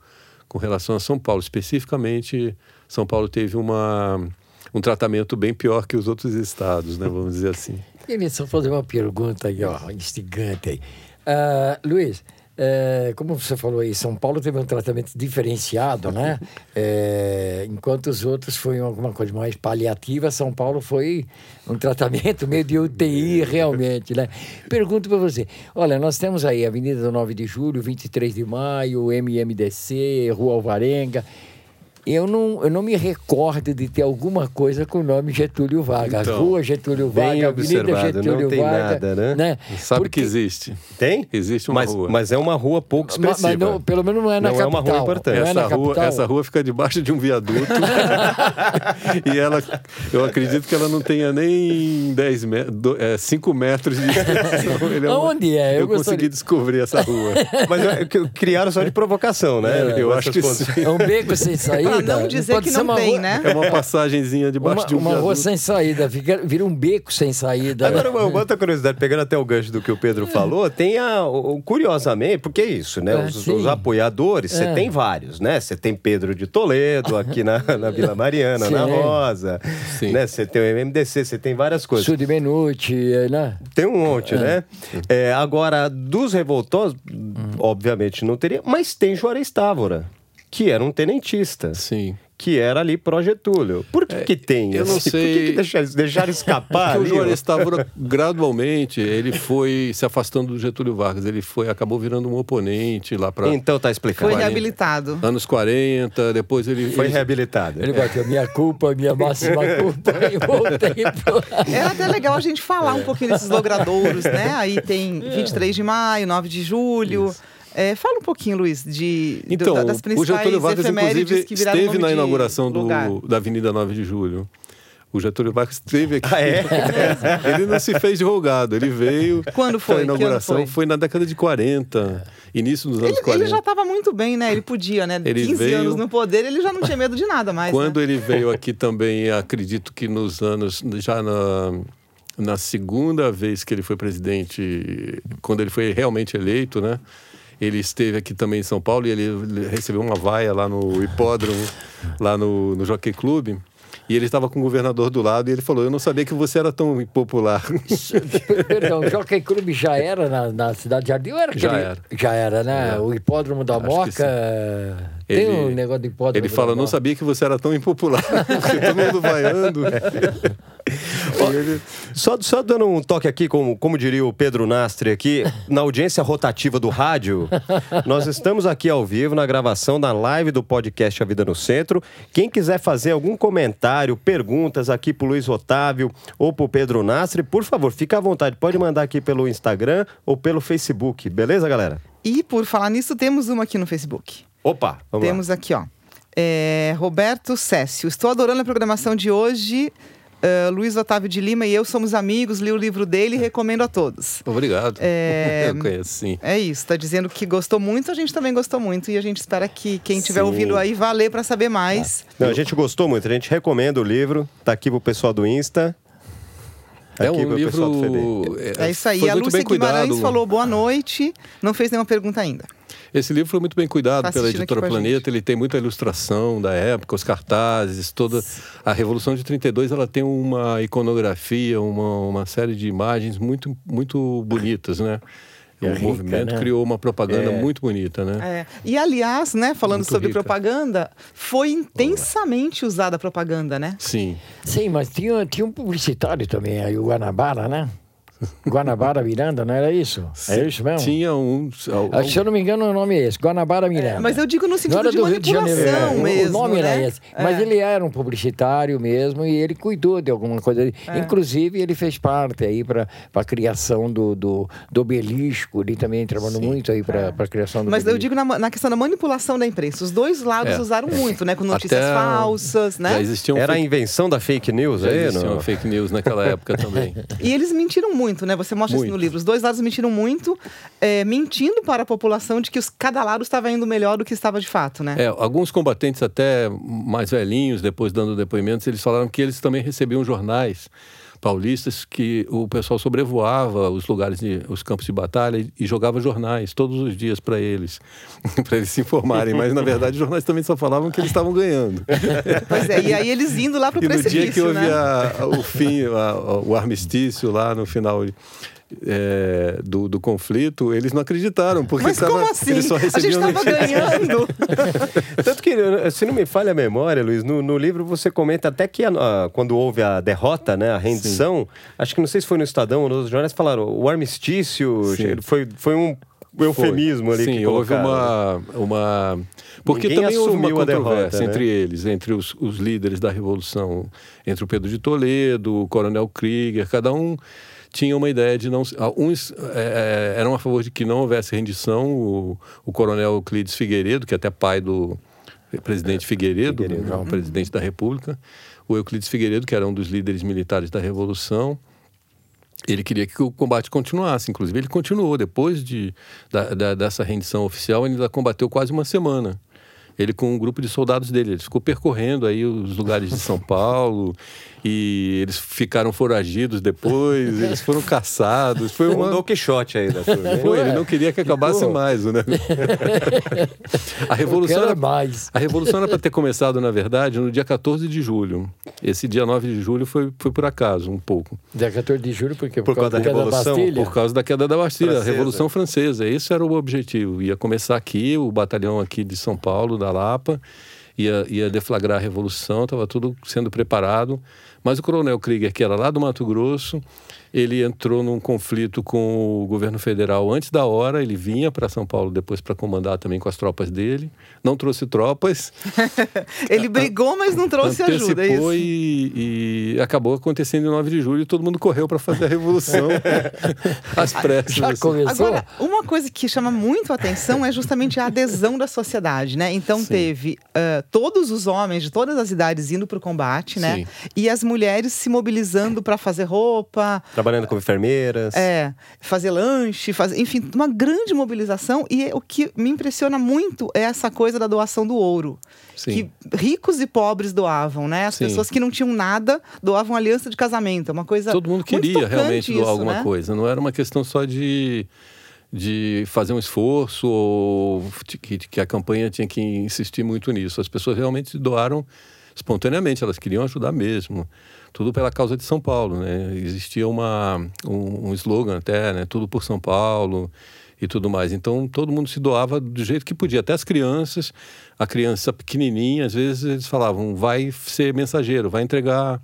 S3: com relação a São Paulo. Especificamente, São Paulo teve uma, um tratamento bem pior que os outros estados, né? Vamos dizer assim.
S4: Queria só fazer uma pergunta aí, ó, instigante aí. Ah, Luiz, é, como você falou aí, São Paulo teve um tratamento diferenciado, né? É, enquanto os outros foi alguma coisa mais paliativa, São Paulo foi um tratamento meio de UTI realmente, né? Pergunto para você, olha, nós temos aí Avenida do 9 de Julho, 23 de Maio, MMDC, Rua Alvarenga... Eu não, eu não me recordo de ter alguma coisa com o nome Getúlio Vargas.
S3: Então,
S4: Rua Getúlio Vargas, Avenida
S1: observado, não
S4: Getúlio
S1: tem
S4: Vargas.
S1: nada, né?
S3: Sabe
S4: Porque-
S3: que existe.
S1: Tem?
S3: Existe uma
S1: mas,
S3: rua.
S1: Mas é uma rua pouco expressiva.
S4: Mas, não, pelo menos não é na
S1: Não é
S4: capital.
S1: uma rua importante.
S4: Não é na
S3: essa, rua,
S4: capital.
S3: essa rua fica debaixo de um viaduto. e ela, eu acredito que ela não tenha nem 10 metros, 5 metros de extensão. Ele uma-
S4: Aonde é? Eu
S3: Eu,
S4: gostaria-
S3: consegui descobrir essa rua.
S1: Mas é que criaram só de provocação, né?
S3: É, eu acho que sim.
S4: É um beco sem saída.
S2: Para não dizer
S4: pode
S2: que
S4: ser
S2: não tem,
S4: rua-
S2: né?
S3: É uma passagenzinha debaixo
S4: Uma,
S3: de um
S4: uma
S3: viaduto.
S4: rua sem saída, fica, vira um beco sem saída.
S1: Agora, uma uma outra curiosidade, pegando até o gancho do que o Pedro falou, tem a, o- curiosamente, porque é isso, né?
S4: É,
S1: os, os apoiadores, você
S4: É.
S1: tem vários, né? Você tem Pedro de Toledo aqui na, na Vila Mariana, na. Rosa,
S3: Sim.
S1: né? Você tem o MMDC, você tem várias coisas.
S4: Sul de Menuti, né?
S1: Tem um monte, né? É, agora, dos revoltosos,
S4: Hum.
S1: obviamente não teria, mas tem Juarez Távora, que era um tenentista.
S3: Sim.
S1: Que era ali pró-Getúlio. Por que, que tem?
S3: eu não
S1: assim? Por que,
S3: sei.
S1: que deixaram, deixaram escapar
S3: Porque o? Juarez Távora, gradualmente, ele foi se afastando do Getúlio Vargas. Ele foi, acabou virando um oponente lá para
S1: Então tá explicado.
S2: Foi
S3: 40.
S2: reabilitado.
S3: anos 40. Depois ele.
S1: Foi
S3: ele-
S1: reabilitado.
S4: Ele bateu minha culpa, minha máxima culpa, e voltei pro...
S2: Era até legal a gente falar um pouquinho desses logradouros, né? Aí tem 23 de maio, 9 de julho. É, fala um pouquinho, Luiz, de, do-
S3: Então,
S2: das
S3: o
S2: principais
S3: Getúlio Vargas, inclusive,
S2: que
S3: esteve na inauguração do, da Avenida 9 de Julho. O Getúlio Vargas esteve aqui.
S1: Ah, é?
S3: ele não se fez de rogado, ele veio.
S2: Quando foi?
S3: A inauguração
S2: foi?
S3: foi? na década de 40, início dos anos
S2: Ele,
S3: 40.
S2: ele já estava muito bem, né? Ele podia, né?
S3: Ele
S2: 15
S3: veio-
S2: anos no poder, ele já não tinha medo de nada mais.
S3: Quando
S2: né?
S3: ele veio aqui também, acredito que nos anos, já na, na segunda vez que ele foi presidente, quando ele foi realmente eleito, né? Ele esteve aqui também em São Paulo e ele recebeu uma vaia lá no hipódromo, lá no, no Jockey Club. E ele estava com o governador do lado e ele falou: Eu não sabia que você era tão impopular.
S4: Perdão, o Jockey Club já era na, na Cidade de Jardim? Ou era
S3: Já
S4: aquele-
S3: era.
S4: Já era, né?
S3: É.
S4: O hipódromo da
S3: Acho
S4: Moca. Tem
S3: Ele-
S4: um negócio do hipódromo
S3: Ele fala: Não sabia que você era tão impopular. Porque todo mundo vaiando.
S1: Só, só dando um toque aqui, como, como diria o Pedro Nastre aqui, na audiência rotativa do rádio, nós estamos aqui ao vivo na gravação da live do podcast A Vida no Centro. Quem quiser fazer algum comentário, perguntas aqui pro Luiz Otávio ou pro Pedro Nastre, por favor, fica à vontade. Pode mandar aqui pelo Instagram ou pelo Facebook, beleza, galera?
S2: E por falar nisso, temos uma aqui no Facebook.
S1: Opa, vamos
S2: Temos aqui, ó. É, Roberto Cécio. Estou adorando a programação de hoje. Ah, Luiz Otávio de Lima e eu somos amigos, li o livro dele e recomendo a todos.
S3: Obrigado.
S2: É,
S3: Eu conheço, sim.
S2: É isso, tá dizendo que gostou muito, a gente também gostou muito e a gente espera que quem estiver
S1: Sim.
S2: ouvindo aí vá ler para saber mais.
S1: lá. Não, a gente gostou muito, a gente recomenda o livro, tá aqui pro pessoal do Insta.
S3: É
S1: aqui
S3: um
S1: pro pessoal do FB.
S3: livro.
S2: É isso aí.
S3: foi
S2: a Lúcia Guimarães
S3: cuidado.
S2: falou boa noite, não fez nenhuma pergunta ainda.
S3: Esse livro foi muito bem cuidado
S2: Tá
S3: pela editora Planeta. Ele tem muita ilustração da época, os cartazes, toda a Revolução de 32. Ela tem uma iconografia, uma, uma série de imagens muito muito bonitas, né? O
S4: É rica,
S3: movimento
S4: né?
S3: criou uma propaganda
S1: É.
S3: muito bonita, né?
S2: É. E aliás, né, falando
S3: Muito
S2: sobre
S3: rica.
S2: propaganda, foi intensamente usada a propaganda, né?
S3: Sim.
S4: Sim, mas tinha, tinha um publicitário também, aí o Guanabara, né? Guanabara Miranda, não era isso? É isso mesmo?
S3: Tinha uns. al-
S4: Ah, Se eu não me engano, o nome é esse, Guanabara Miranda.
S2: Mas eu digo no
S4: Não
S2: sentido de
S4: do Rio de Janeiro.
S2: manipulação
S4: é. O-
S2: mesmo.
S4: O nome
S2: né?
S4: era esse. Mas
S2: É.
S4: ele era um publicitário mesmo e ele cuidou de alguma coisa.
S2: É.
S4: Inclusive, ele fez parte aí para a criação do, do, do obelisco. Ele também trabalhou muito aí para a criação do
S2: É. Mas eu
S4: obelisco.
S2: digo na, na questão da manipulação da imprensa. Os dois lados
S3: É.
S2: usaram muito, né? Com notícias
S3: Até
S2: falsas,
S3: Já
S2: né?
S3: existiam
S1: Era a
S3: fake,
S1: invenção da fake news
S3: já
S1: aí, não?
S3: fake news naquela época também.
S2: E eles mentiram muito, né? Você mostra isso no
S3: Muito.
S2: livro. Os dois lados mentiram muito, é, mentindo para a população de que os, cada lado estava indo melhor do que estava de fato, né?
S3: É, alguns combatentes até mais velhinhos, depois dando depoimentos, eles falaram que eles também recebiam jornais paulistas que o pessoal sobrevoava os lugares, de, os campos de batalha e, e jogava jornais todos os dias para eles, para eles se informarem. Mas na verdade os jornais também só falavam que eles estavam ganhando.
S2: Pois é, e aí eles indo lá para o
S3: E no dia que
S2: precipício,
S3: houve
S2: né?
S3: a- o fim, a- o armistício lá no final é, do, do conflito, eles não acreditaram, porque
S2: Mas
S3: tava-
S2: como assim?
S3: eles só
S2: A gente estava ganhando.
S1: Tanto que, se não me falha a memória, Luiz, no, no livro você comenta até que a- a- quando houve a derrota, né, a rendição, acho que não sei se foi no Estadão ou nos jornais, falaram o armistício
S3: Sim.
S1: foi, foi um eufemismo ali
S3: Sim,
S1: que
S3: houve uma, uma. Porque
S1: Ninguém
S3: também houve uma controvérsia
S1: derrota, né?
S3: entre eles, entre os, os líderes da Revolução, entre o Pedro de Toledo, o Coronel Krieger, cada um tinha uma ideia de não. Uns é, eram a favor de que não houvesse rendição, o, o Coronel Euclides Figueiredo, que é até pai do presidente Figueiredo,
S1: Figueiredo.
S3: já um presidente da República, o Euclides Figueiredo, que era um dos líderes militares da Revolução. Ele queria que o combate continuasse, inclusive ele continuou depois de, da, da- dessa rendição oficial, ele ainda combateu quase uma semana. Ele com um grupo de soldados dele, ele ficou percorrendo aí os lugares de São Paulo e eles ficaram foragidos depois, eles foram caçados. Foi
S1: Um
S3: uma,
S1: Don Quixote aí da turma.
S3: foi, ele não queria que acabasse mais, né? A revolução era
S4: mais.
S3: a revolução era para ter começado, na verdade, no dia 14 de julho. Esse dia 9 de julho foi, foi por acaso, um pouco.
S4: Dia 14 de julho, porque
S1: Por causa da Revolução,
S4: Bastilha.
S3: Por causa da queda da Bastilha,
S1: Francesa.
S3: a Revolução Francesa. Esse era o objetivo. Ia começar aqui, o batalhão aqui de São Paulo, da Lapa, ia, ia deflagrar a Revolução, estava tudo sendo preparado. Mas o coronel Krieger, que era lá do Mato Grosso, ele entrou num conflito com o governo federal antes da hora. Ele vinha para São Paulo depois para comandar também com as tropas dele. Não trouxe tropas,
S2: Ele brigou, mas não trouxe ajuda, é
S3: antecipou
S2: isso?
S3: e, e acabou acontecendo em 9 de julho. e Todo mundo correu para fazer a revolução às pressas.
S4: Já
S3: assim.
S4: começou?
S2: Agora, uma coisa que chama muito a atenção é justamente a adesão da sociedade, né? Então
S3: Sim.
S2: teve ah, todos os homens de todas as idades indo para o combate, né?
S3: Sim.
S2: E as mulheres se mobilizando para fazer roupa.
S1: Trabalhando como enfermeiras.
S2: É, fazer lanche, fazer, enfim, uma grande mobilização. E o que me impressiona muito é essa coisa da doação do ouro.
S3: Sim.
S2: Que ricos e pobres doavam, né? As
S3: Sim.
S2: pessoas que não tinham nada doavam aliança de casamento. É uma coisa.
S3: Todo mundo queria realmente doar
S2: isso,
S3: alguma
S2: né?
S3: coisa. Não era uma questão só de, de fazer um esforço ou de que, que a campanha tinha que insistir muito nisso. As pessoas realmente doaram espontaneamente, elas queriam ajudar mesmo. Tudo pela causa de São Paulo, né? Existia uma, um, um slogan até, né? Tudo por São Paulo e tudo mais. Então todo mundo se doava do jeito que podia, até as crianças. A criança pequenininha, às vezes eles falavam, vai ser mensageiro, vai entregar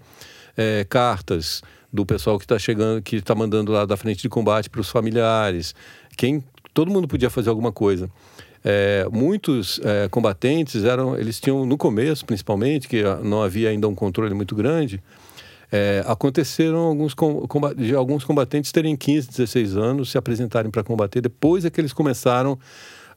S3: eh, cartas do pessoal que está chegando, que está mandando lá da frente de combate para os familiares. Quem, todo mundo podia fazer alguma coisa. É, muitos é, combatentes eram, eles tinham no começo, principalmente, que ah, não havia ainda um controle muito grande. É, aconteceram alguns de alguns combatentes terem 15, 16 anos, se apresentarem para combater. Depois é que eles começaram,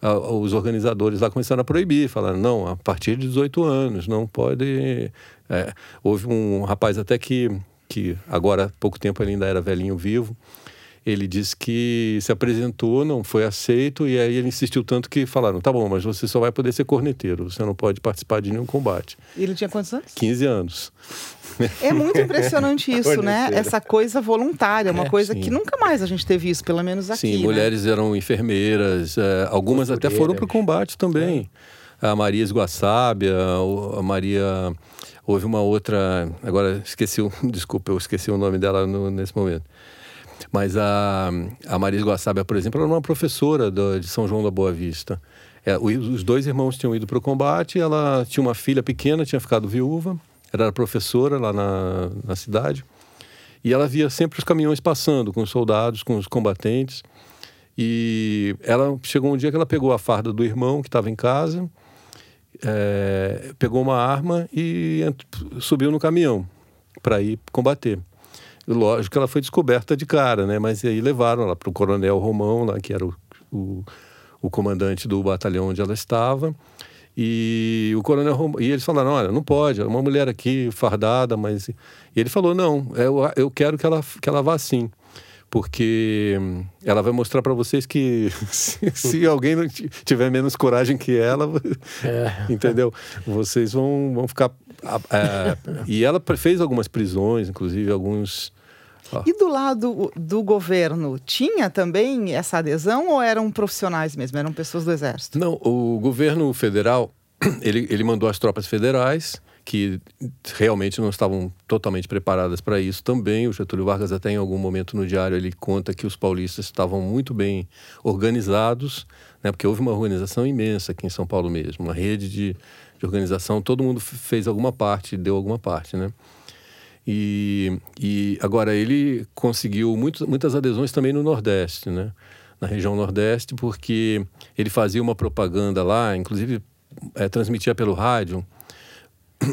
S3: ah, os organizadores lá começaram a proibir, falaram, não, a partir de 18 anos, não pode. é, houve um rapaz até que, que agora há pouco tempo ele ainda era velhinho vivo. Ele disse que se apresentou, não foi aceito, e aí ele insistiu tanto que falaram: tá bom, mas você só vai poder ser corneteiro, você não pode participar de nenhum combate.
S2: E ele tinha quantos anos?
S3: 15 anos.
S2: É muito impressionante isso, né? Essa coisa voluntária, uma
S3: É,
S2: coisa
S3: sim.
S2: que nunca mais a gente teve isso, pelo menos aqui.
S3: Sim,
S2: né?
S3: mulheres eram enfermeiras, eh, algumas até foram para o combate também. A Maria Esguaçábia, a Maria. Houve uma outra. Agora esqueci, o- desculpa, eu esqueci o nome dela no- nesse momento. Mas a, a Maria Esguaçábia, por exemplo, ela era uma professora do- de São João da Boa Vista. É, os dois irmãos tinham ido para o combate, ela tinha uma filha pequena, tinha ficado viúva, era professora lá na, na cidade. E ela via sempre os caminhões passando com os soldados, com os combatentes. E ela chegou um dia que ela pegou a farda do irmão que estava em casa, eh, pegou uma arma e subiu no caminhão para ir combater. Lógico que ela foi descoberta de cara, né? Mas aí levaram ela para o coronel Romão, lá, que era o, o, o comandante do batalhão onde ela estava. E o coronel Romão, e eles falaram: olha, não pode, é uma mulher aqui fardada, mas. E ele falou: não, eu, eu quero que ela, que ela vá sim porque hum, ela vai mostrar para vocês que se, se alguém não ti- tiver menos coragem que ela, entendeu? Vocês vão, vão ficar. Ah, ah, e ela fez algumas prisões, inclusive alguns.
S2: E do lado do governo, tinha também essa adesão ou eram profissionais mesmo? Eram pessoas do exército?
S3: Não, o governo federal ele, ele mandou as tropas federais que realmente não estavam totalmente preparadas para isso também. O Getúlio Vargas até em algum momento no diário ele conta que os paulistas estavam muito bem organizados, né? Porque houve uma organização imensa aqui em São Paulo mesmo, uma rede de, de organização. Todo mundo fez alguma parte, deu alguma parte, né? E, e agora ele conseguiu muito, muitas adesões também no Nordeste, né? Na região Nordeste, porque ele fazia uma propaganda lá, inclusive eh, transmitia pelo rádio,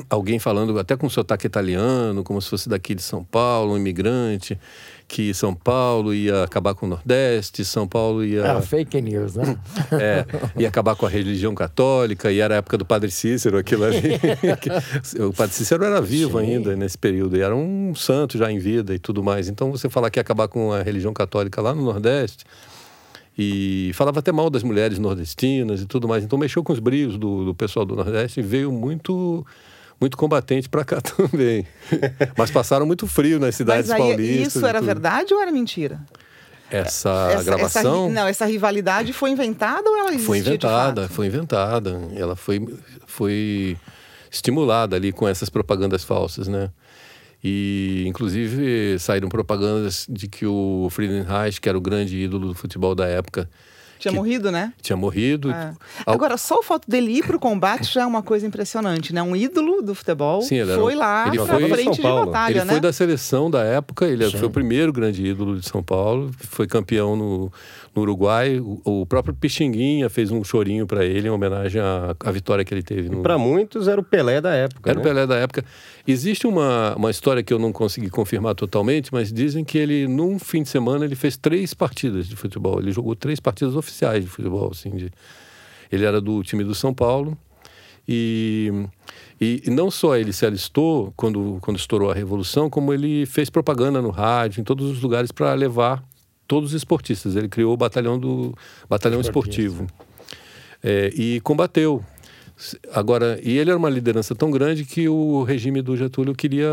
S3: alguém falando até com sotaque italiano, como se fosse daqui de São Paulo, um imigrante, que São Paulo ia acabar com o Nordeste, São Paulo ia
S4: Ah, fake news, né?
S3: é, ia acabar com a religião católica, e era a época do Padre Cícero, aquilo ali. O Padre Cícero era vivo ainda nesse período, e era um santo já em vida e tudo mais. Então, você falar que ia acabar com a religião católica lá no Nordeste, e falava até mal das mulheres nordestinas e tudo mais. Então, mexeu com os brios do, do pessoal do Nordeste e veio muito. Muito combatente para cá também. Mas passaram muito frio nas cidades
S2: Mas aí
S3: paulistas.
S2: isso era verdade ou era mentira?
S3: Essa,
S2: essa,
S3: gravação.
S2: essa não, essa rivalidade foi inventada ou ela existia
S3: Foi inventada, foi inventada. Ela foi, foi estimulada ali com essas propagandas falsas, né? E, inclusive, saíram propagandas de que o Friedenreich, que era o grande ídolo do futebol da época,
S2: Tinha
S3: que
S2: morrido, né?
S3: tinha morrido.
S2: É. Agora, só o fato dele ir pro combate já é uma coisa impressionante, né? Um ídolo do futebol
S3: Sim,
S2: foi
S3: um-
S2: lá
S3: ele
S2: pra
S3: foi-
S2: frente
S1: São
S2: de
S1: Paulo.
S2: batalha,
S3: Ele
S2: né?
S3: foi da seleção da época, ele
S4: Sim.
S3: foi o primeiro grande ídolo de São Paulo, foi campeão no, no Uruguai. O, o próprio Pixinguinha fez um chorinho para ele em homenagem à, à vitória que ele teve no,
S1: Para muitos era o Pelé da época.
S3: Era o
S1: né?
S3: Pelé da época. Existe uma, uma história que eu não consegui confirmar totalmente, mas dizem que ele, num fim de semana, ele fez três partidas de futebol. Ele jogou três partidas oficiais de futebol. Assim, de... Ele era do time do São Paulo E, e, e, não só ele se alistou quando, quando estourou a Revolução, como ele fez propaganda no rádio, em todos os lugares, para levar todos os esportistas. Ele criou o batalhão, do, batalhão esportivo. É, e combateu. Agora, e ele era uma liderança tão grande que o regime do Getúlio queria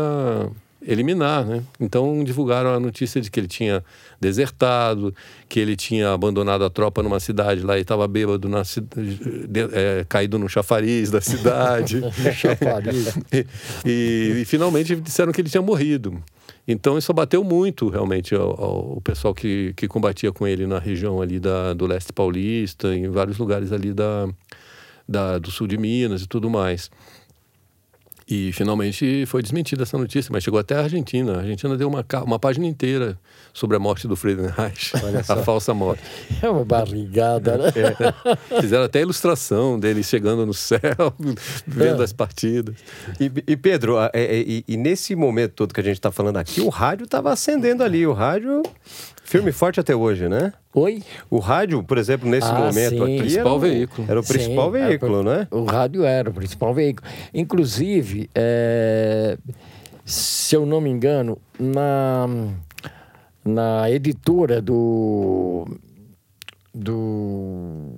S3: eliminar, né? Então divulgaram a notícia de que ele tinha desertado, que ele tinha abandonado a tropa numa cidade lá e estava bêbado, na, é, caído no chafariz da cidade. chafariz. e, e, e, finalmente disseram que ele tinha morrido. Então isso abateu muito realmente ao, ao pessoal que, que combatia com ele na região ali da, do leste paulista, em vários lugares ali da, da, do sul de Minas e tudo mais. E finalmente foi desmentida essa notícia, mas chegou até a Argentina. A Argentina deu uma, uma página inteira sobre a morte do Friedenreich, a falsa morte.
S4: É uma barrigada, né?
S3: É. Fizeram até ilustração dele chegando no céu, vendo é. as partidas.
S1: E, e Pedro, e, e, nesse momento todo que a gente está falando aqui, o rádio estava acendendo ali. O rádio Firme e forte até hoje, né?
S4: Oi?
S1: O rádio, por exemplo, nesse ah, momento sim. aqui.
S3: Principal
S1: era o,
S3: veículo.
S1: Era o principal sim, veículo, né?
S4: O rádio era o principal veículo. Inclusive, é, se eu não me engano, na, na editora do. do.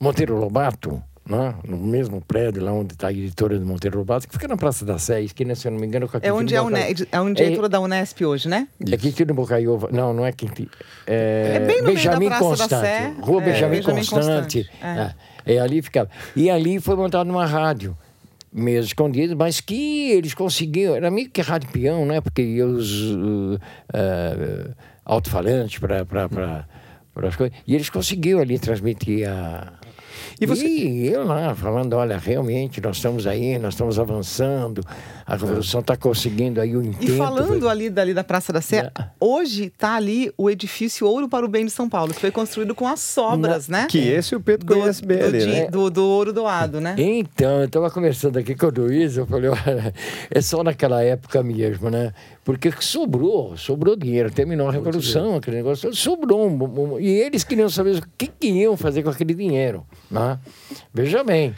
S4: Monteiro Lobato, né? no mesmo prédio lá onde está a editora do Monteiro Lobato, que fica na Praça da Sé, esquina, se eu não me engano, com a
S2: É onde é, é onde é a editora da Unesp hoje, né?
S4: É Quintino Bocaiova. Não, não é Quintino.
S2: É, é bem no
S4: Benjamin
S2: meio da Praça
S4: Constante.
S2: da Sé.
S4: Rua
S2: é,
S4: Benjamin, Benjamin Constante. Constante. É. é. ali ficava. E ali foi montada uma rádio meio escondido, mas que eles conseguiam, era meio que rádio peão, né? Porque os uh, uh, alto-falantes para as coisas. E eles conseguiam ali transmitir a, e, você... e eu lá falando, olha, realmente nós estamos aí, nós estamos avançando, a revolução está conseguindo aí o intento.
S2: E falando ali dali da Praça da Sé, é. hoje está ali o edifício Ouro para o Bem de São Paulo, que foi construído com as sobras, Na... né?
S1: Que esse o Pedro
S2: do,
S1: conhece bem
S2: do,
S1: ali, né?
S2: do, do, ouro doado, né?
S4: Então, eu estava conversando aqui com o Luiz, eu falei, olha, é só naquela época mesmo, né? Porque sobrou, sobrou dinheiro, terminou a revolução, aquele negócio, sobrou. Um, um, e eles queriam saber o que, que iam fazer com aquele dinheiro. Né? Veja bem.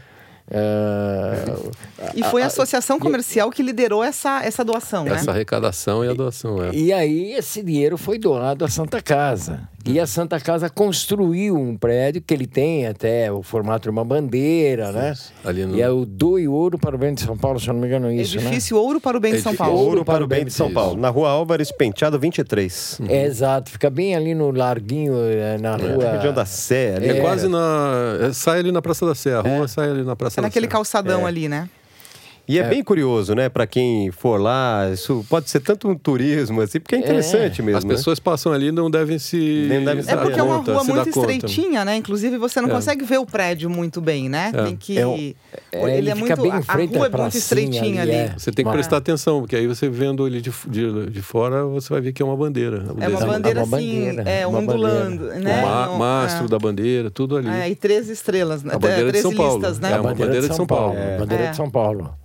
S2: Uh, e foi a, a associação comercial que liderou essa, essa doação,
S3: essa
S2: né?
S3: Essa arrecadação e a doação, é.
S4: E aí esse dinheiro foi doado à Santa Casa. E a Santa Casa construiu um prédio que ele tem até o formato de uma bandeira, né? Ali no... E é o Do e Ouro para o Bem de São Paulo, se eu não me engano é isso,
S2: né? Edifício né? Ouro para o Bem de São Paulo.
S1: Ouro para o Bem de São Paulo, na rua Álvares Penteado 23.
S4: Uhum. É, exato, fica bem ali no Larguinho, eh, na é, rua...
S1: Na região da Sé.
S3: Ali. É, é quase na... É, sai ali na Praça da Sé, a rua é. sai ali na Praça é
S2: da naquele Sé. calçadão é. ali, né?
S1: E é, é, bem curioso, né? Para quem for lá, isso pode ser tanto um turismo, assim, porque é interessante é. mesmo.
S3: As né? pessoas passam ali e não devem se.
S2: Nem devem é porque é uma rua muito estreitinha, né? Inclusive você não é. consegue ver o prédio muito bem, né?
S4: É.
S2: Tem que.
S4: É, ele, é muito. Bem em frente a rua é muito estreitinha ali. ali.
S3: Você tem que prestar atenção, porque aí você vendo ele de, de, de fora, você vai ver que é uma bandeira.
S2: É uma bandeira assim, é, ondulando, né?
S3: O mastro da bandeira, tudo ali.
S2: e três estrelas,
S3: né? A bandeira de São Paulo.
S2: né?
S3: É uma bandeira de São Paulo.
S4: Bandeira de São Paulo.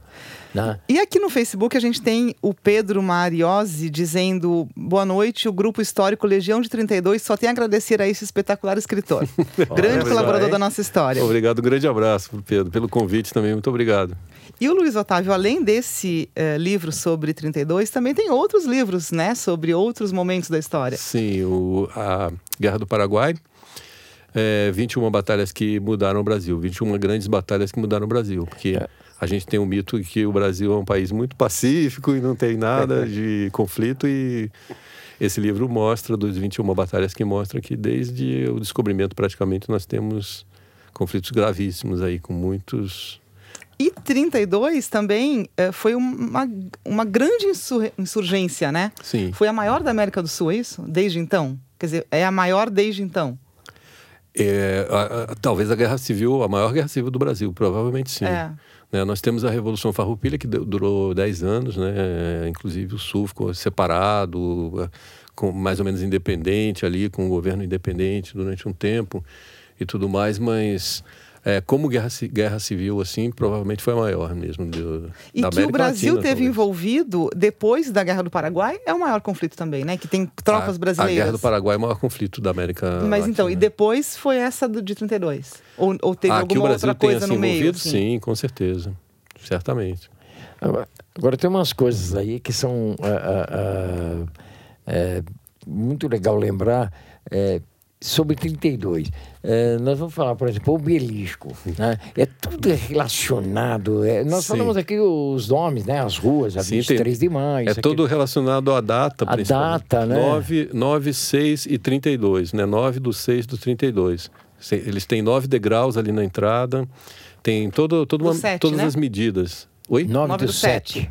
S2: Né? E aqui no Facebook a gente tem o Pedro Mariose dizendo: boa noite, o grupo histórico Legião de 32 só tem a agradecer a esse espetacular escritor. grande colaborador da nossa história.
S3: Obrigado, um grande abraço, Pedro, pelo convite também. Muito obrigado.
S2: E o Luiz Otávio, além desse uh, livro sobre 32, também tem outros livros, né? Sobre outros momentos da história.
S3: Sim, o, a Guerra do Paraguai. É, 21 batalhas que mudaram o Brasil, 21 grandes batalhas que mudaram o Brasil, porque é a gente tem um mito que o Brasil é um país muito pacífico e não tem nada de conflito e esse livro mostra dos 21 batalhas que mostra que desde o descobrimento praticamente nós temos conflitos gravíssimos aí com muitos
S2: e 32 também é, foi uma, uma grande insurgência, né?
S3: Sim.
S2: Foi a maior da América do Sul, é isso? Desde então? Quer dizer, é a maior desde então?
S3: É, a, a, talvez a guerra civil, a maior guerra civil do Brasil, provavelmente sim. É. Né? Nós temos a Revolução Farroupilha, que durou 10 anos, né? inclusive o Sul ficou separado, com, mais ou menos independente ali, com o governo independente durante um tempo e tudo mais, mas é, como guerra, guerra civil, assim, provavelmente foi a maior mesmo. Do,
S2: e
S3: da
S2: que
S3: América
S2: o Brasil
S3: Latina,
S2: teve
S3: talvez.
S2: envolvido depois da Guerra do Paraguai é o maior conflito também, né? Que tem tropas
S3: a,
S2: brasileiras.
S3: A Guerra do Paraguai é o maior conflito da América
S2: Mas
S3: Latina.
S2: então, e depois foi essa do, de 32? Ou, ou teve
S3: ah, que o
S2: alguma
S3: Brasil
S2: outra coisa
S3: tenha
S2: no
S3: se
S2: meio?
S3: envolvido,
S2: assim?
S3: sim, com certeza. Certamente.
S4: Agora, agora tem umas coisas aí que são ah, ah, ah, é, muito legal lembrar é, sobre 32. É, nós vamos falar, por exemplo, o obelisco. Né? É tudo relacionado. é, nós
S3: Sim.
S4: falamos aqui os nomes, né? as ruas, a
S3: Sim,
S4: 23 de maio.
S3: É todo
S4: aqui.
S3: relacionado à data,
S4: A data, né?
S3: 9, 9, 6 e 32, né? 9 do 6 do 32. Se- Eles têm nove degraus ali na entrada, tem todo, todo
S2: Do
S3: uma,
S2: sete,
S3: todas
S2: né?
S3: as medidas. Oi?
S4: 9
S2: Nove
S4: do
S2: do
S4: 7.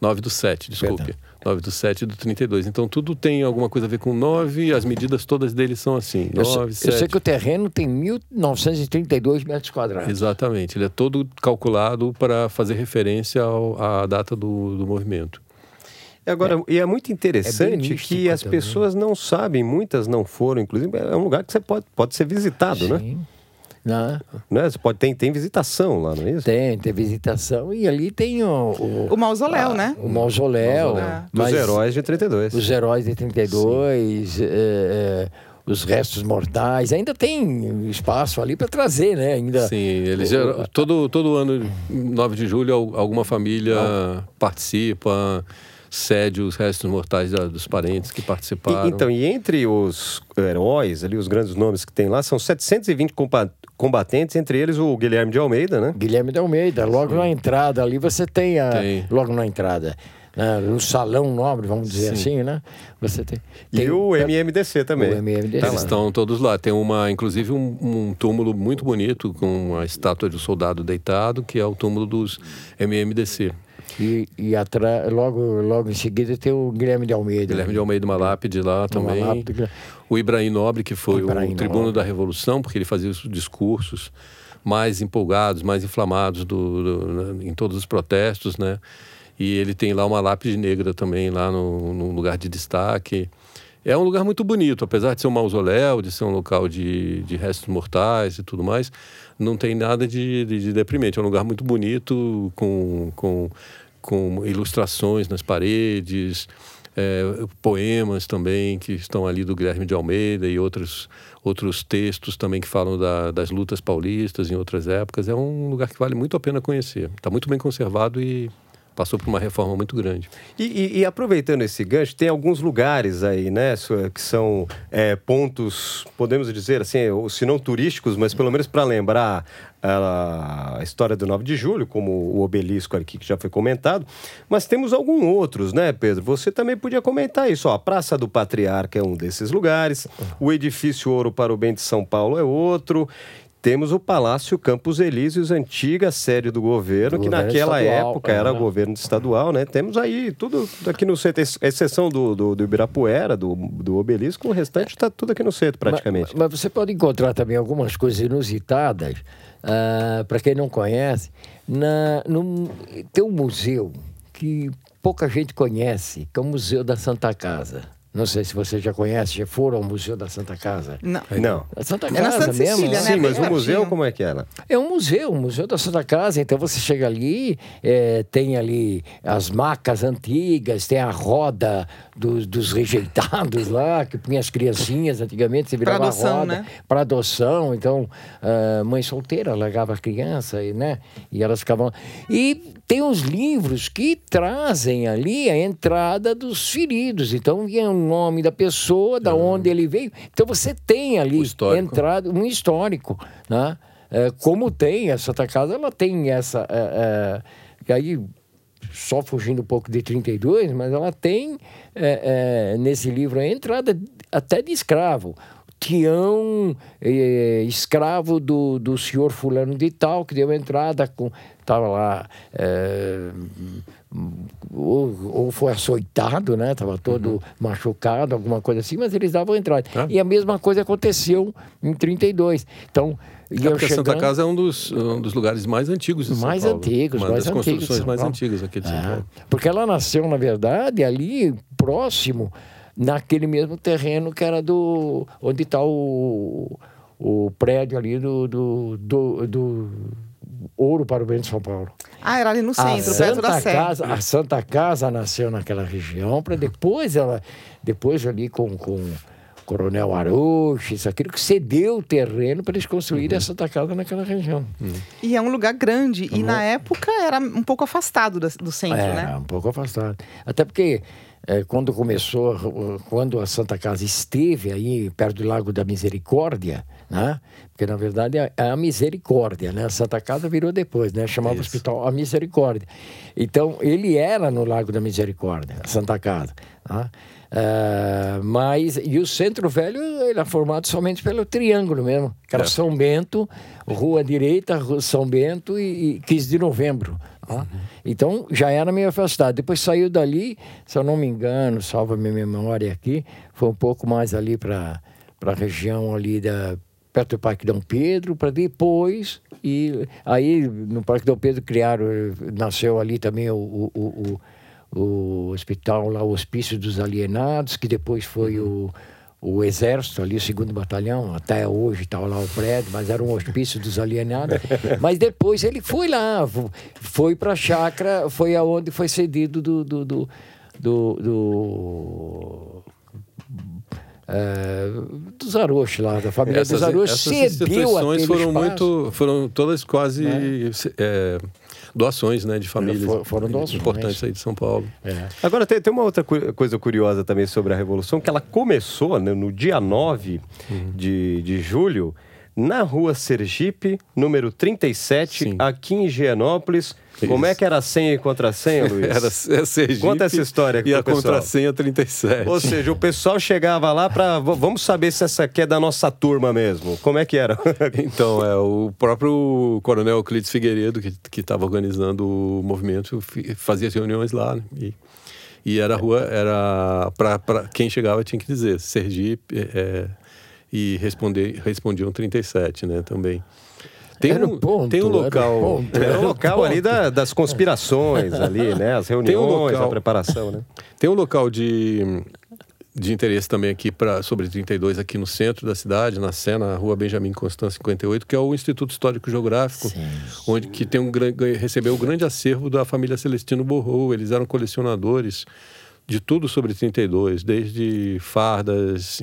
S3: 9 do 7, desculpe.
S4: Perdão.
S3: 9 do 7 e do 32. Então tudo tem alguma coisa a ver com 9, as medidas todas deles são assim.
S4: Eu, sei-
S3: 9,
S4: eu
S3: 7.
S4: sei que o terreno tem 1.932 metros quadrados.
S3: Exatamente, ele é todo calculado para fazer referência ao- à data do, do movimento.
S1: Agora, e é muito interessante
S4: místico
S1: que as
S4: também.
S1: pessoas não sabem, muitas não foram, inclusive, é um lugar que você pode, pode ser visitado, né?
S4: Sim. Né?
S1: Né? Você pode, tem, tem visitação lá, não é isso?
S4: Tem, tem visitação e ali tem o, o,
S2: O mausoléu, né?
S4: o mausoléu.
S2: Mausoléu.
S1: Dos heróis de 32.
S4: Os heróis de 32, é, é, os restos mortais. Ainda tem espaço ali para trazer, né? Ainda.
S3: Sim, eles geram- todo, todo ano, 9 de julho, al- alguma família participa, cede os restos mortais da- dos parentes que
S1: E-
S3: participaram.
S1: então, e entre os heróis, ali, os grandes nomes que tem lá, são 720 comba- combatentes, entre eles o Guilherme de Almeida, né?
S4: Guilherme de Almeida, logo na entrada ali você tem a.
S3: Tem.
S4: Logo na entrada. né, no salão nobre, vamos dizer
S3: Sim.
S4: assim, né? Você tem.
S1: E
S4: tem
S1: o MMDC também.
S4: O MMDC.
S1: Tá
S3: Eles estão todos lá. Tem uma, inclusive, um, um túmulo muito bonito com uma estátua de um soldado deitado, que é o túmulo dos MMDC.
S4: E, e atra... logo, logo em seguida tem o Guilherme de Almeida.
S3: Guilherme de Almeida, uma lápide lá também.
S4: lápide.
S3: O Ibrahim Nobre, que foi
S4: Ibrahim
S3: o tribuno
S4: Nobre.
S3: da Revolução, porque ele fazia os discursos mais empolgados, mais inflamados do, do- em todos os protestos, né? E ele tem lá uma lápide negra também, lá no, num lugar de destaque. É um lugar muito bonito, apesar de ser um mausoléu, de ser um local de, de restos mortais e tudo mais, não tem nada de, de, de deprimente. É um lugar muito bonito, com, com, com ilustrações nas paredes, é, poemas também que estão ali do Guilherme de Almeida e outros, outros textos também que falam da- das lutas paulistas em outras épocas. É um lugar que vale muito a pena conhecer. Está muito bem conservado e passou por uma reforma muito grande.
S1: E, e- e aproveitando esse gancho, tem alguns lugares aí, né, que são é, pontos, podemos dizer assim, se não turísticos, mas pelo menos para lembrar a, a história do 9 de julho, como o obelisco aqui que já foi comentado. Mas temos alguns outros, né, Pedro? Você também podia comentar isso. Ó, a Praça do Patriarca é um desses lugares, o Edifício Ouro para o Bem de São Paulo é outro. Temos o Palácio Campos Elíseos, antiga sede do governo,
S4: Do
S1: que
S4: governo
S1: naquela
S4: estadual,
S1: época era
S4: é.
S1: o governo estadual, né? Temos aí tudo aqui no centro, ex- exceção do, do, do Ibirapuera, do, do obelisco, o restante está tudo aqui no centro, praticamente.
S4: Mas, mas você pode encontrar também algumas coisas inusitadas, para quem não conhece. Na, no, tem um museu que pouca gente conhece, que é o Museu da Santa Casa. Não sei se você já conhece, já foram ao Museu da Santa Casa.
S2: Não.
S1: Não.
S4: A Santa
S2: É na
S4: Casa
S2: Santa
S4: mesmo.
S2: Cecília,
S4: né?
S1: Sim, mas o museu, como é que era?
S4: É um museu, um museu da Santa Casa. Então você chega ali, é, tem ali as macas antigas, tem a roda dos, dos rejeitados lá, que punha as criancinhas antigamente, você
S2: Pra
S4: virava
S2: adoção,
S4: a roda
S2: né?
S4: para adoção. Então, a mãe solteira largava a criança, e, né? E elas ficavam. E tem os livros que trazem ali a entrada dos feridos. Então, vinha o nome da pessoa, da onde ele veio. Então, você tem ali
S3: O histórico.
S4: entrada, um histórico, né? É, como tem, a Santa Casa, ela tem essa. É, é, que aí, só fugindo um pouco de 32, mas ela tem é, é, nesse livro a entrada até de escravo. Tião, eh, escravo do, do senhor fulano de tal, que deu entrada com. Estava lá. eh, ou, ou foi açoitado, né? Estava todo
S3: Uhum.
S4: machucado, alguma coisa assim, mas eles davam entrada.
S3: Ah.
S4: E a mesma coisa aconteceu em 32. Então,
S3: É
S4: iam
S3: porque a Santa
S4: chegando-
S3: Casa é um dos, um dos lugares mais antigos de São
S4: mais
S3: Paulo.
S4: antigos,
S3: Uma
S4: mais
S3: das
S4: antigos
S3: construções mais antigas aqui de São
S4: É,
S3: Paulo.
S4: porque ela nasceu, na verdade, ali próximo, naquele mesmo terreno que era do. onde está o, o prédio ali do, do, do, do Ouro para o Bem de São Paulo.
S2: Ah, era ali no centro, perto da Sé.
S4: Casa, a Santa Casa nasceu naquela região, para depois ela, depois ali com, com Coronel Arouche, isso aquilo que cedeu o terreno para eles construírem uhum. a Santa Casa naquela região. Uhum.
S2: E é um lugar grande, uhum. e na época era um pouco afastado do centro,
S4: é,
S2: né?
S4: um pouco afastado. Até porque é, quando começou, quando a Santa Casa esteve aí perto do Lago da Misericórdia, né? Porque na verdade é, é a Misericórdia, né? A Santa Casa virou depois, né? Chamava o hospital a Misericórdia. Então ele era no Lago da Misericórdia, a Santa Casa. Né? Uh, mas e o centro velho era formado somente pelo triângulo mesmo, que era é. São Bento, Rua Direita, Rua São Bento e, e 15 de Novembro. Uhum. Então já era meio afastado. Depois saiu dali, se eu não me engano, salva minha memória aqui, foi um pouco mais ali para a região ali da perto do Parque Dom Pedro, para depois e aí no Parque Dom Pedro criaram, nasceu ali também o, o, o, o hospital lá, o Hospício dos Alienados, que depois foi uhum. o o exército ali, o segundo batalhão, até hoje estava lá o prédio, mas era um hospício dos alienados. Mas depois ele foi lá, foi para a chácara, foi aonde foi cedido do, do, do, do, do é, dos Aroche lá, da família essas, dos Aroche,
S3: essas cedeu aquele foram espaço. muito, foram todas quase né? é, doações, né, de famílias. For,
S4: foram doações.
S3: Importantes aí de São Paulo.
S1: É. Agora, tem, tem uma outra coisa curiosa também sobre a Revolução, que ela começou né, no dia 9 uhum. de, de julho, na rua Sergipe, número 37, Sim. aqui em Higienópolis. Como é que era a senha e contrassenha, Luiz?
S3: Era é Sergipe.
S1: Conta essa história
S3: aqui E a contrassenha 37.
S1: Ou seja, o pessoal chegava lá para. Vamos saber se essa aqui é da nossa turma mesmo. Como é que era?
S3: então, é o próprio Coronel Euclides Figueiredo, que estava organizando o movimento, fazia as reuniões lá. Né? E, e era rua, era. para quem chegava tinha que dizer Sergipe. É, e responder, respondiam 37, né, também.
S4: Tem um, ponto,
S3: tem um local.
S1: Ponto, era o local ali da, das conspirações ali, né? As reuniões, um local, a preparação, né?
S3: Tem um local de, de interesse também aqui para sobre 32 aqui no centro da cidade, na Sé, na Rua Benjamin Constant 58, que é o Instituto Histórico Geográfico, Sim. onde que tem um recebeu o grande acervo da família Celestino Borrou. Eles eram colecionadores de tudo sobre 32, desde fardas,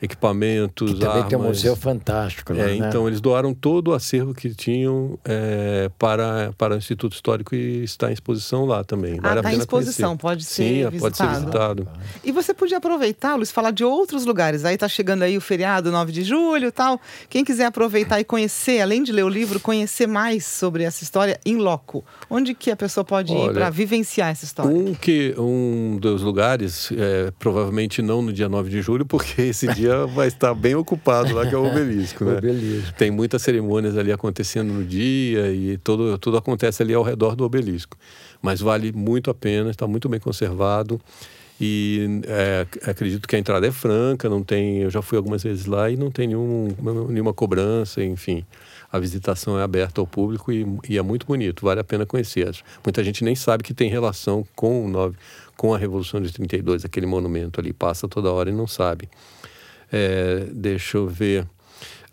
S3: equipamentos, que
S4: também
S3: armas.
S4: tem um museu fantástico lá,
S3: é,
S4: né?
S3: Então, eles doaram todo o acervo que tinham é, para, para o Instituto Histórico e está em exposição lá também.
S2: Ah, está em exposição, conhecer. pode ser Sim, visitado.
S3: Pode ser visitado.
S2: E você podia aproveitar, Luiz, falar de outros lugares. Aí está chegando aí o feriado 9 de julho tal. Quem quiser aproveitar e conhecer, além de ler o livro, conhecer mais sobre essa história em loco. Onde que a pessoa pode Olha, ir para vivenciar essa história?
S3: Um, que, um dos os lugares, é, provavelmente não no dia 9 de julho, porque esse dia vai estar bem ocupado lá, que é o obelisco, né?
S4: obelisco.
S3: Tem muitas cerimônias ali acontecendo no dia e todo, tudo acontece ali ao redor do obelisco. Mas vale muito a pena, está muito bem conservado. E é, acredito que a entrada é franca, não tem. Eu já fui algumas vezes lá e não tem nenhum, nenhuma cobrança, enfim. A visitação é aberta ao público e, e, é muito bonito, vale a pena conhecer. Muita gente nem sabe que tem relação com o 9, com a Revolução de 32, aquele monumento ali, passa toda hora e não sabe. É, deixa eu ver.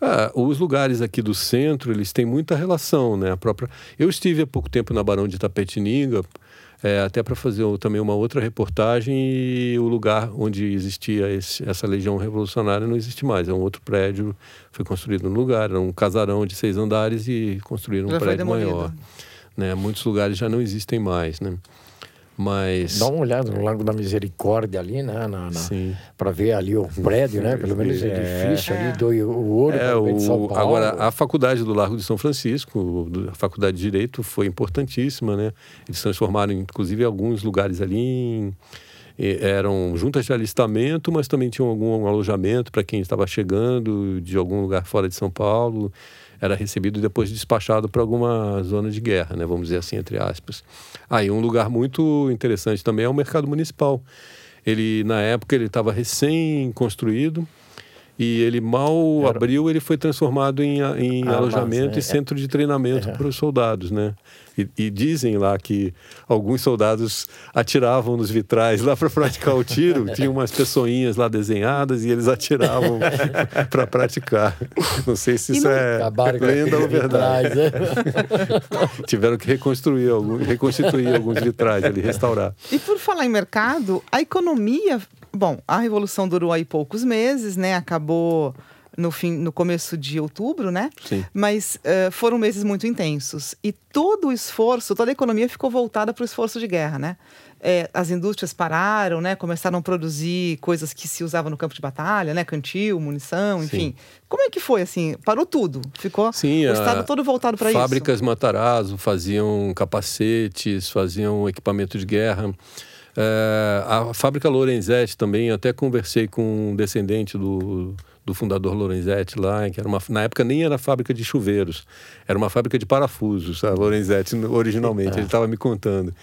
S3: Ah, os lugares aqui do centro, eles têm muita relação, né? A própria... Eu estive há pouco tempo na Barão de Tapetininga, é, até para fazer também uma outra reportagem e o lugar onde existia esse, essa legião revolucionária não existe mais. É um outro prédio, foi construído no lugar, era um casarão de seis andares e construíram um já prédio maior. Né? Muitos lugares já não existem mais, né? Mas...
S4: Dá uma olhada no Lago da Misericórdia ali, né? Na, na para ver ali o prédio, né? Pelo menos o é. edifício é. ali do o ouro.
S3: É, o, agora, a faculdade do Largo de São Francisco, a faculdade de Direito, foi importantíssima, né? Eles transformaram, inclusive, alguns lugares ali em eram juntas de alistamento, mas também tinham algum alojamento para quem estava chegando de algum lugar fora de São Paulo. Era recebido e depois despachado para alguma zona de guerra, né? vamos dizer assim, entre aspas. Aí, ah, um lugar muito interessante também é o mercado municipal. Ele, na época, ele estava recém-construído e ele mal Era... abriu, ele foi transformado em, em ah, alojamento e é. centro de treinamento para os soldados, né? E, e, dizem lá que alguns soldados atiravam nos vitrais lá para praticar o tiro, tinha umas pessoinhas lá desenhadas e eles atiravam para praticar. Não sei se isso é lenda ou verdade. Vitrais, né? Tiveram que reconstruir alguns, reconstituir alguns vitrais ali, restaurar.
S2: E por falar em mercado, a economia Bom, a revolução durou aí poucos meses, né? Acabou no fim, no começo de outubro, né?
S3: Sim.
S2: Mas uh, foram meses muito intensos e todo o esforço, toda a economia ficou voltada para o esforço de guerra, né? É, as indústrias pararam, né? Começaram a produzir coisas que se usavam no campo de batalha, né? Cantil, munição, enfim. Sim. Como é que foi assim? Parou tudo? Ficou
S3: Sim,
S2: o estado todo voltado para isso?
S3: Fábricas Matarazzo faziam capacetes, faziam equipamento de guerra. É, a fábrica Lorenzetti também, até conversei com um descendente do, do fundador Lorenzetti lá, que era uma, na época nem era fábrica de chuveiros, era uma fábrica de parafusos, a Lorenzetti originalmente, ele estava me contando.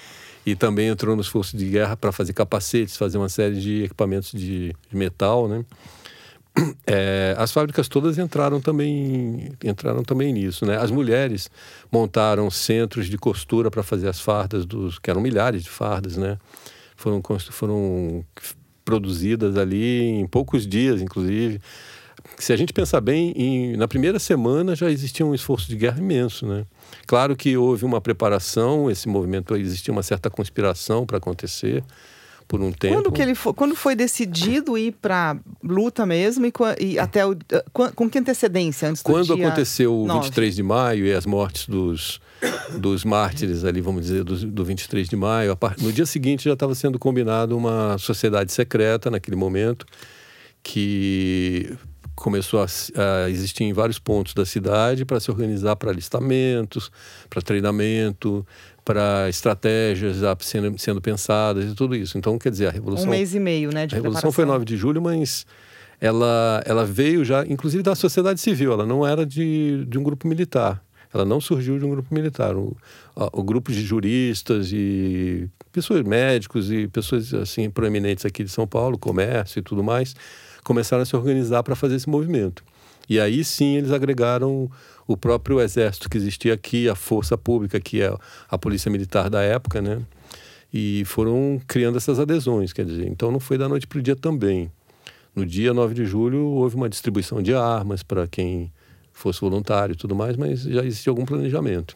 S3: E também entrou nos forços de guerra para fazer capacetes, fazer uma série de equipamentos de, de metal, né? É, as fábricas todas entraram também entraram também nisso, né? As mulheres montaram centros de costura para fazer as fardas dos que eram milhares de fardas, né? Foram, foram produzidas ali em poucos dias, inclusive. Se a gente pensar bem, em, na primeira semana já existia um esforço de guerra imenso, né? Claro que houve uma preparação, esse movimento existia uma certa conspiração para acontecer por um tempo.
S2: Quando, que ele foi, quando foi decidido ir para luta mesmo e, e até o, com, com, que antecedência antes
S3: Quando aconteceu o 23 de maio e as mortes dos dos mártires ali, vamos dizer, do, do 23 de maio. No dia seguinte já estava sendo combinado uma sociedade secreta naquele momento que começou a, a, existir em vários pontos da cidade para se organizar para alistamentos, para treinamento, para estratégias sendo, sendo, pensadas e tudo isso. Então, quer dizer, a revolução.
S2: Um mês e meio, né?
S3: De a revolução foi 9 de julho, mas ela, ela veio já, inclusive, da sociedade civil. Ela não era de, de um grupo militar. Ela não surgiu de um grupo militar. O, o grupo de juristas e pessoas médicos e pessoas assim proeminentes aqui de São Paulo, comércio e tudo mais, começaram a se organizar para fazer esse movimento. E aí sim eles agregaram o próprio exército que existia aqui, a força pública, que é a polícia militar da época, né? E foram criando essas adesões, quer dizer, então não foi da noite para o dia também. No dia 9 de julho houve uma distribuição de armas para quem fosse voluntário e tudo mais, mas já existia algum planejamento.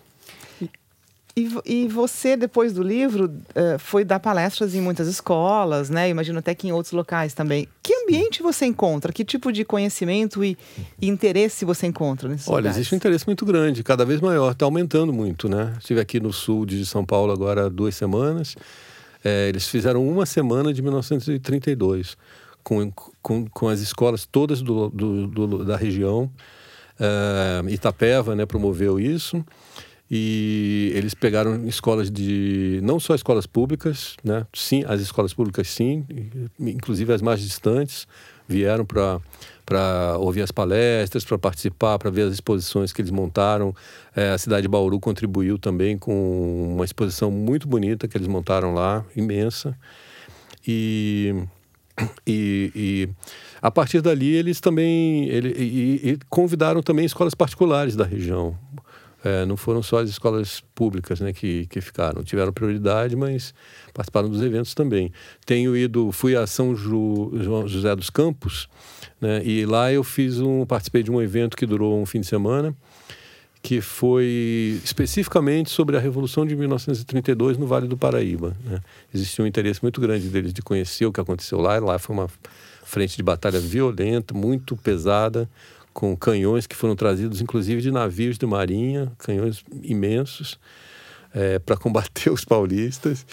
S2: E, e você, depois do livro, eh, foi dar palestras em muitas escolas, né? Imagino até que em outros locais também. Que ambiente você encontra? Que tipo de conhecimento e, e interesse você encontra nesses
S3: Olha,
S2: lugares?
S3: existe um interesse muito grande, cada vez maior, está aumentando muito, né? Estive aqui no sul de São Paulo agora há duas semanas. É, eles fizeram uma semana de 1932 com, com, com as escolas todas do, do, do da região. Uh, Itapeva né, promoveu isso e eles pegaram escolas de não só escolas públicas, né? Sim, as escolas públicas sim, inclusive as mais distantes vieram para para ouvir as palestras, para participar, para ver as exposições que eles montaram. É, a cidade de Bauru contribuiu também com uma exposição muito bonita que eles montaram lá, imensa. E, e, e a partir dali, eles também ele, e, e convidaram também escolas particulares da região. É, não foram só as escolas públicas né, que, que ficaram, tiveram prioridade, mas participaram dos eventos também. Tenho ido, fui a São Ju, José dos Campos, né, e lá eu fiz um, participei de um evento que durou um fim de semana, que foi especificamente sobre a Revolução de 1932 no Vale do Paraíba. Né? Existia um interesse muito grande deles de conhecer o que aconteceu lá, lá foi uma frente de batalha violenta, muito pesada, com canhões que foram trazidos, inclusive, de navios de marinha, canhões imensos, é, para combater os paulistas.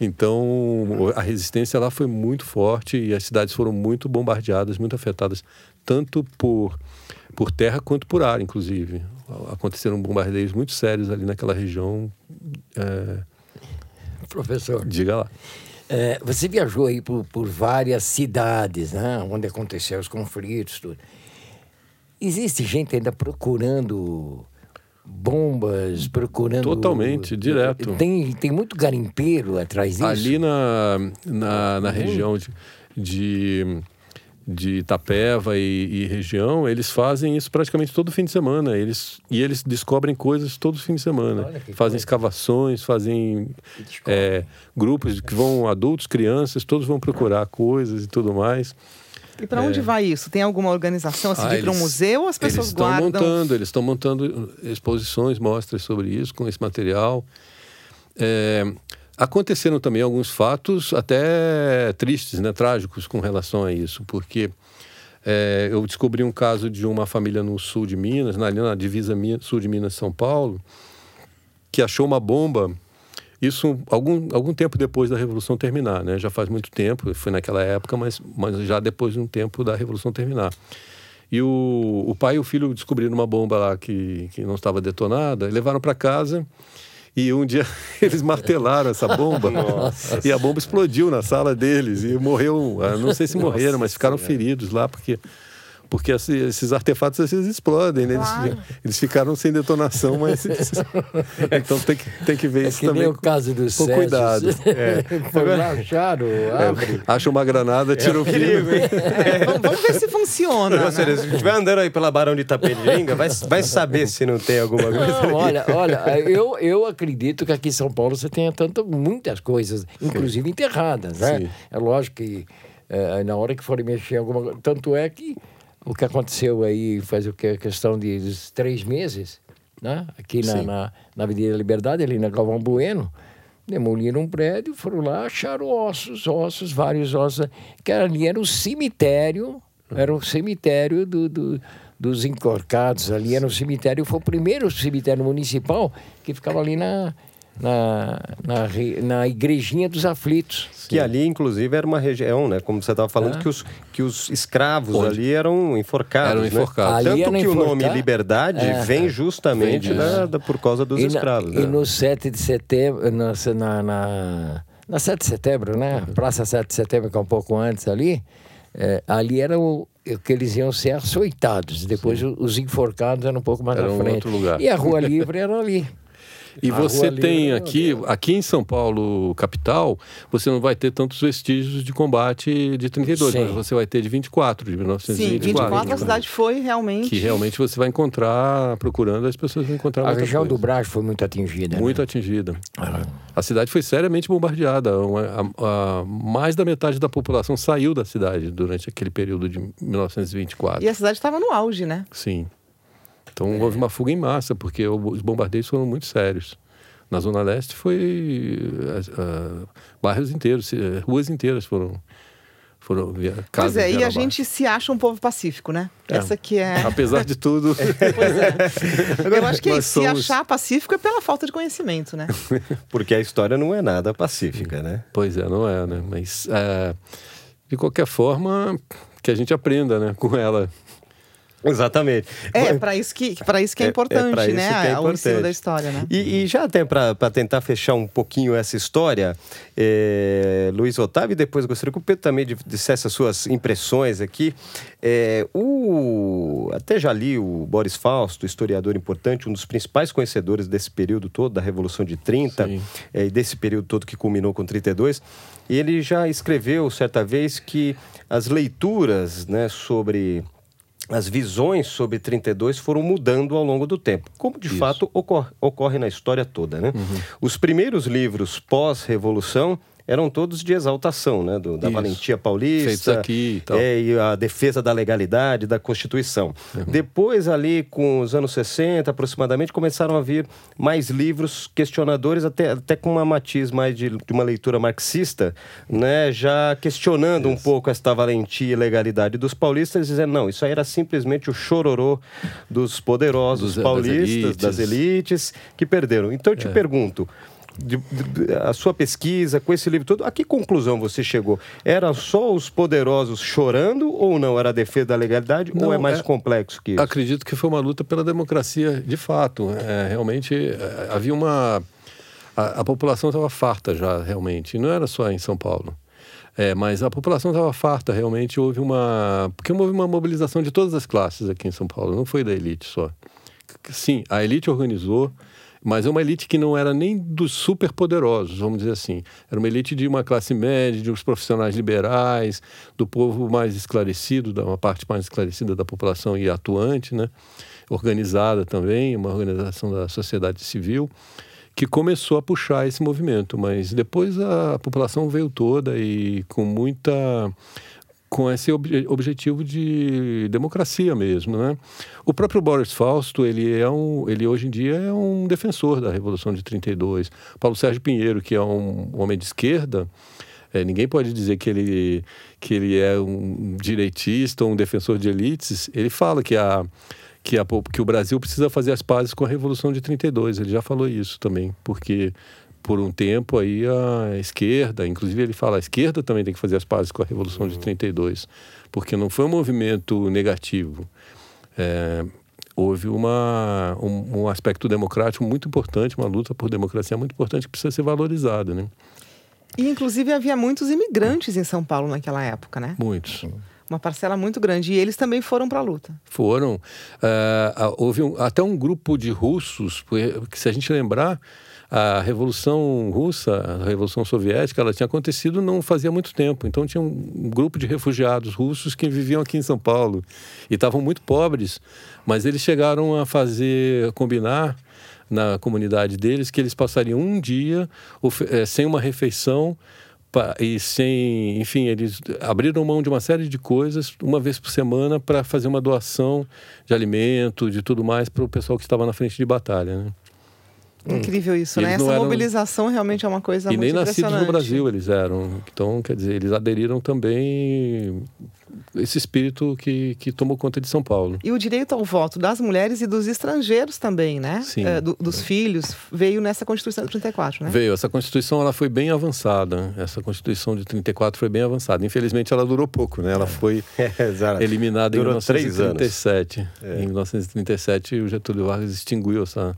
S3: Então, a resistência lá foi muito forte e as cidades foram muito bombardeadas, muito afetadas, tanto por, por terra quanto por ar, inclusive. Aconteceram bombardeios muito sérios ali naquela região. É...
S4: Professor.
S3: Diga lá.
S4: É, você viajou aí por, por várias cidades, né? Onde aconteceram os conflitos, tudo. Existe gente ainda procurando bombas, procurando...
S3: Totalmente, direto.
S4: Tem, tem muito garimpeiro atrás disso?
S3: Ali na, na, na região de, de de Itapeva e, e, região, eles fazem isso praticamente todo fim de semana. Eles, e eles descobrem coisas todo fim de semana. Fazem coisa. escavações, fazem é, grupos que vão, adultos, crianças, todos vão procurar coisas e tudo mais.
S2: E para onde é... vai isso? Tem alguma organização assim, ah, de para um museu ou as pessoas
S3: eles
S2: guardam?
S3: Montando, eles estão montando exposições, mostras sobre isso, com esse material. É, aconteceram também alguns fatos até tristes, né, trágicos com relação a isso, porque é, eu descobri um caso de uma família no sul de Minas, na, na divisa sul de Minas São Paulo, que achou uma bomba isso algum, algum tempo depois da Revolução terminar, né? Já faz muito tempo, foi naquela época, mas, mas já depois de um tempo da Revolução terminar. E o, o pai e o filho descobriram uma bomba lá que, que não estava detonada, levaram para casa e um dia eles martelaram essa bomba. Nossa. e a bomba explodiu na sala deles. E morreu, ah, não sei se morreram, Nossa mas ficaram feridos lá porque porque esses artefatos às vezes explodem, né? Claro. Eles, eles, ficaram sem detonação, mas. então tem que, tem que ver
S4: é
S3: isso
S4: que
S3: também.
S4: Nem o caso dos
S3: com cuidado. É.
S4: Agora, acharam,
S3: abre. É, acha uma granada, tira é o perigo.
S2: É, vamos, vamos, ver se funciona. Né?
S1: Se estiver andando aí pela Barão de Itapetininga, vai, vai saber se não tem alguma coisa.
S4: Não, olha, olha, eu, eu acredito que aqui em São Paulo você tenha tanto, muitas coisas, inclusive Sim. enterradas, né? Sim. É lógico que é, na hora que forem mexer em alguma coisa. Tanto é que o que aconteceu aí faz o que a questão de três meses, né? Aqui na, na, na, Avenida Liberdade, ali na Galvão Bueno, demoliram um prédio, foram lá, acharam ossos, ossos, vários ossos, que ali era um cemitério, era um cemitério do, do dos encorcados ali, era um cemitério, foi o primeiro cemitério municipal que ficava ali na, na, na, na igrejinha dos aflitos.
S1: Que ali, inclusive, era uma região, né? Como você estava falando, é. que, os, que os escravos Onde? ali eram enforcados. Eram né? enforcados. Né? Tanto que o nome liberdade é. vem justamente vem da, da, por causa dos
S4: e
S1: escravos.
S4: Na, né? E no 7 de setembro, na, na, na 7 de setembro, né? Praça 7 de setembro, que é um pouco antes ali, é, ali era o, que eles iam ser açoitados. Depois Sim. os enforcados eram um pouco mais era à frente. E a Rua Livre era ali.
S3: E você tem aqui, aqui em São Paulo, capital, você não vai ter tantos vestígios de combate de 32, Sim. mas você vai ter de 24, de 1924. Sim, 24
S2: a cidade foi realmente.
S3: Que realmente você vai encontrar, procurando, as pessoas vão encontrar.
S4: A região
S3: coisa.
S4: do Brás foi muito atingida.
S3: Muito né? atingida. Ah. A cidade foi seriamente bombardeada. Uma, a, a, mais da metade da população saiu da cidade durante aquele período de 1924.
S2: E a cidade estava no auge, né?
S3: Sim. Então é. houve uma fuga em massa, porque os bombardeios foram muito sérios. Na Zona Leste foi uh, bairros inteiros, ruas inteiras foram foram
S2: Pois é, e a gente se acha um povo pacífico, né? É. Essa que é.
S3: Apesar de tudo.
S2: pois é. Eu acho que é se achar pacífico é pela falta de conhecimento, né?
S1: Porque a história não é nada pacífica, né?
S3: Pois é, não é, né? Mas é, de qualquer forma que a gente aprenda, né, com ela.
S1: Exatamente.
S2: É, para isso que, para isso que é, é importante, é, é né? Que é o ensino da história, né?
S1: E, e já até para tentar fechar um pouquinho essa história, é, Luiz Otávio, e depois gostaria que o Pedro também dissesse as suas impressões aqui. É, o, até já li o Boris Fausto, historiador importante, um dos principais conhecedores desse período todo, da Revolução de 30, é, e desse período todo que culminou com 32. E ele já escreveu certa vez que as leituras né, sobre as visões sobre 32 foram mudando ao longo do tempo, como de Isso. fato ocorre, ocorre, na história toda. Né? Uhum. Os primeiros livros pós-revolução eram todos de exaltação, né? Do, da Isso. valentia paulista.
S3: Feitos aqui e tal.
S1: É, e a defesa da legalidade, da Constituição. Uhum. Depois, ali, com os anos 60, aproximadamente, começaram a vir mais livros questionadores, até, até com uma matiz mais de, de uma leitura marxista, né? Já questionando Isso. um pouco esta valentia e legalidade dos paulistas, dizendo, não, isso aí era simplesmente o chororô dos poderosos dos, paulistas, das elites. das elites, que perderam. Então, eu te é. pergunto de, de, a sua pesquisa, com esse livro todo, a que conclusão você chegou? Era só os poderosos chorando ou não? Era a defesa da legalidade não, ou é mais é, complexo que isso?
S3: Acredito que foi uma luta pela democracia de fato. É, realmente é, havia uma. A, a população estava farta já, realmente. Não era só em São Paulo. É, mas a população estava farta, realmente houve uma. Porque houve uma mobilização de todas as classes aqui em São Paulo, não foi da elite só. Sim, a elite organizou, mas é uma elite que não era nem dos superpoderosos, vamos dizer assim. Era uma elite de uma classe média, de uns profissionais liberais, do povo mais esclarecido, da uma parte mais esclarecida da população e atuante, né? organizada também, uma organização da sociedade civil, que começou a puxar esse movimento. Mas depois a população veio toda e com muita com esse ob objetivo de democracia mesmo, né? O próprio Boris Fausto, ele é um, ele hoje em dia é um defensor da Revolução de 32. Paulo Sérgio Pinheiro, que é um homem de esquerda, é, ninguém pode dizer que ele, que ele é um direitista ou um defensor de elites. Ele fala que a que, a, que o Brasil precisa fazer as pazes com a Revolução de 32. Ele já falou isso também, porque por um tempo aí a esquerda, inclusive ele fala, a esquerda também tem que fazer as pazes com a Revolução de 32, porque não foi um movimento negativo. É, houve uma, um, um, aspecto democrático muito importante, uma luta por democracia muito importante que precisa ser valorizada, né?
S2: E inclusive havia muitos imigrantes em São Paulo naquela época, né?
S3: Muitos.
S2: Uma parcela muito grande. E eles também foram para a luta.
S3: Foram. Uh, houve um, até um grupo de russos, que se a gente lembrar, a Revolução Russa, a Revolução Soviética, ela tinha acontecido não fazia muito tempo. Então tinha um grupo de refugiados russos que viviam aqui em São Paulo e estavam muito pobres, mas eles chegaram a fazer, a combinar na comunidade deles que eles passariam um dia é, sem uma refeição e sem, enfim, eles abriram mão de uma série de coisas uma vez por semana para fazer uma doação de alimento, de tudo mais para o pessoal que estava na frente de batalha, né?
S2: Incrível isso, né? Essa eram... mobilização realmente é uma coisa
S3: e
S2: muito
S3: nem nascidos no Brasil eles eram. Então, quer dizer, eles aderiram também esse espírito que, que tomou conta de São Paulo.
S2: E o direito ao voto das mulheres e dos estrangeiros também, né?
S3: Sim.
S2: É, do, dos filhos, veio nessa Constituição de 34, né?
S3: Veio. Essa Constituição ela foi bem avançada. Essa Constituição de 34 foi bem avançada. Infelizmente, ela durou pouco, né? Ela é. foi é, eliminada durou em 1937. É. Em 1937, o Getúlio Vargas extinguiu essa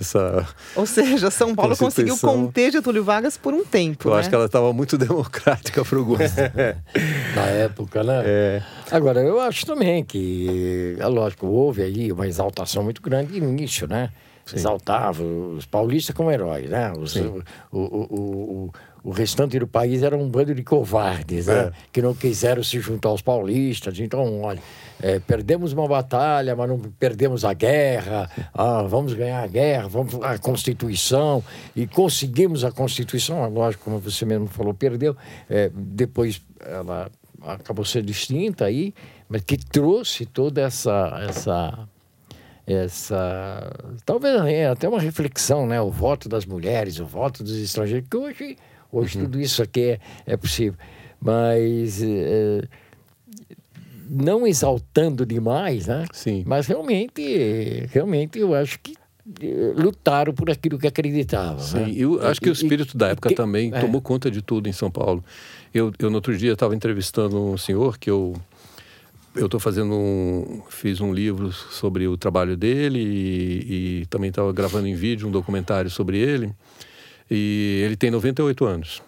S3: essa.
S2: Ou seja, São Paulo conseguiu conter Getúlio Vargas por um tempo.
S3: Eu
S2: né?
S3: acho que ela estava muito democrática para o gosto.
S4: Na época, né? É. Agora, eu acho também que, é lógico, houve aí uma exaltação muito grande no início, né? Sim. Exaltava os paulistas como heróis, né? Os, o, o, o, o, restante do país era um bando de covardes, né? É. Que não quiseram se juntar aos paulistas. Então, olha é, perdemos uma batalha, mas não perdemos a guerra, ah, vamos ganhar a guerra, vamos a Constituição, e conseguimos a Constituição, é lógico, como você mesmo falou, perdeu, é, depois ela acabou sendo extinta aí, mas que trouxe toda essa, essa essa talvez é, até uma reflexão, né? O voto das mulheres, o voto dos estrangeiros, que hoje, hoje uhum. tudo isso aqui é, é possível. Mas é, não exaltando demais, né?
S3: Sim.
S4: Mas realmente, realmente eu acho que eh, lutaram por aquilo que acreditavam.
S3: Sim,
S4: né?
S3: eu acho que o espírito e, da época também é. tomou conta de tudo em São Paulo. Eu, eu no outro dia estava entrevistando um senhor que eu eu estou fazendo um fiz um livro sobre o trabalho dele e, e também estava gravando em vídeo um documentário sobre ele e ele tem 98 anos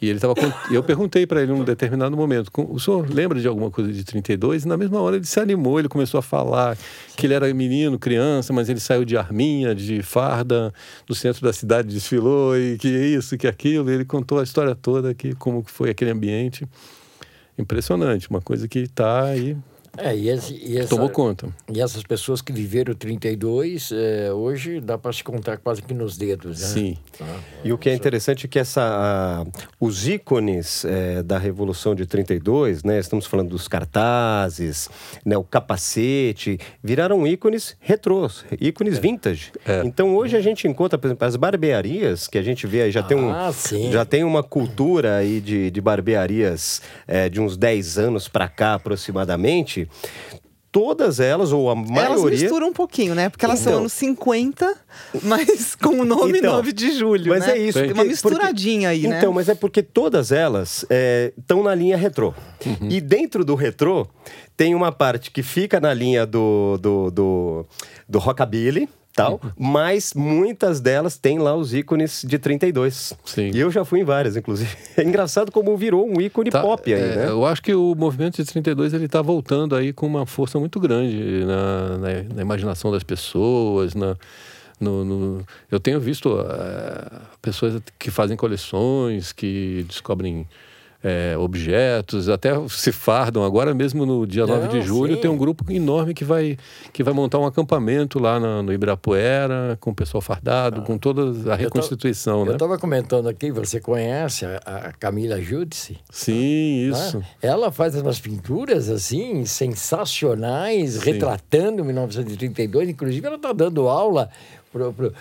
S3: e ele estava. eu perguntei para ele em um determinado momento: o senhor lembra de alguma coisa de 32? E na mesma hora ele se animou, ele começou a falar que ele era menino, criança, mas ele saiu de arminha, de farda, do centro da cidade, desfilou, e que isso, que aquilo. E ele contou a história toda, que como foi aquele ambiente. Impressionante, uma coisa que está aí
S4: é, e, esse, e essa,
S3: Tomou conta.
S4: E essas pessoas que viveram 32, é, hoje dá para se contar quase que nos dedos, né?
S3: Sim.
S1: Ah, e o que é interessante é que essa, a, os ícones é, da Revolução de 32, né? Estamos falando dos cartazes, né, o capacete, viraram ícones retrôs, ícones é. vintage. É. Então hoje a gente encontra, por exemplo, as barbearias, que a gente vê aí, já, ah, tem, um, já tem uma cultura aí de, de barbearias é, de uns 10 anos para cá aproximadamente, todas elas, ou a maioria.
S2: Elas misturam um pouquinho, né? Porque elas então, são anos 50, mas com o nome então, 9 de julho.
S1: Mas
S2: né?
S1: é isso.
S2: Tem uma misturadinha
S1: porque,
S2: aí, né?
S1: Então, mas é porque todas elas estão é, na linha retrô. Uhum. E dentro do retrô, tem uma parte que fica na linha do, do, do, do rockabilly tal, mas muitas delas têm lá os ícones de 32.
S3: Sim.
S1: E eu já fui em várias, inclusive. É engraçado como virou um ícone tá, pop aí, é, né?
S3: Eu acho que o movimento de 32 ele está voltando aí com uma força muito grande na, na, na imaginação das pessoas, na, no, no, eu tenho visto uh, pessoas que fazem coleções, que descobrem é, objetos, até se fardam. Agora mesmo no dia Não, 9 de julho sim. tem um grupo enorme que vai, que vai montar um acampamento lá no, no Ibirapuera, com o pessoal fardado, ah. com toda a reconstituição.
S4: Eu
S3: né?
S4: estava comentando aqui, você conhece a, a Camila Judici?
S3: Sim, isso.
S4: Ela faz umas pinturas assim, sensacionais, sim. retratando 1932. Inclusive, ela está dando aula para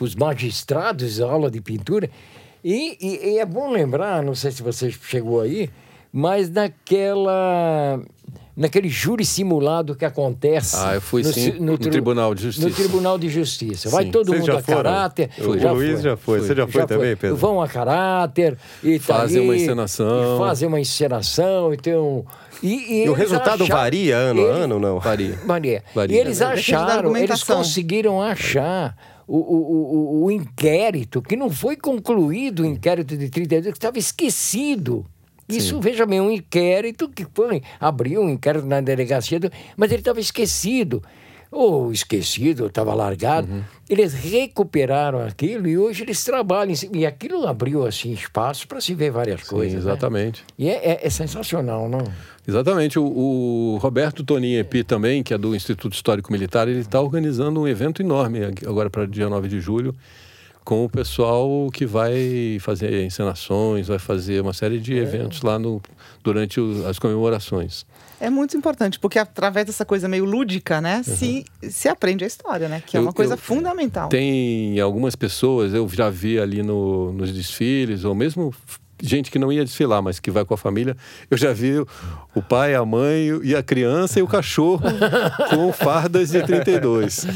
S4: os magistrados, aula de pintura. E, e, e, é bom lembrar, não sei se você chegou aí, mas naquela naquele júri simulado que acontece.
S3: Ah, eu fui no, sim, no, no, Tribunal de Justiça.
S4: No Tribunal de Justiça. Vai sim. todo Vocês mundo a foram? caráter.
S1: O, já Luiz foi. já foi. Você já foi já também, Pedro?
S4: Vão a caráter e
S3: tá fazem
S4: ali,
S3: uma encenação.
S4: Fazem uma encenação e tem um
S1: e, e, e o resultado acharam, varia ano a ano, não?
S3: Varia.
S4: Varia. varia. E eles acharam, eles conseguiram achar o, o, o, o, inquérito, que não foi concluído o inquérito de 32, que estava esquecido. Isso, Sim. veja bem, um inquérito que foi, abriu um inquérito na delegacia, do, mas ele estava esquecido. Ou esquecido, estava largado. Uhum. Eles recuperaram aquilo e hoje eles trabalham. E aquilo abriu assim espaço para se ver várias Sim, coisas. Né?
S3: Exatamente. Né?
S4: E é, é, é sensacional, não?
S3: Exatamente. O, o Roberto Toninho Epi também, que é do Instituto Histórico Militar, ele está organizando um evento enorme agora para dia 9 de julho, com o pessoal que vai fazer encenações, vai fazer uma série de é. eventos lá no, durante o, as comemorações.
S2: É muito importante, porque através dessa coisa meio lúdica, né, uhum. se, se aprende a história, né? Que é uma coisa eu, fundamental.
S3: Tem algumas pessoas, eu já vi ali no, nos desfiles, ou mesmo gente que não ia desfilar, mas que vai com a família. Eu já vi o pai, a mãe e a criança e o cachorro com fardas de 32.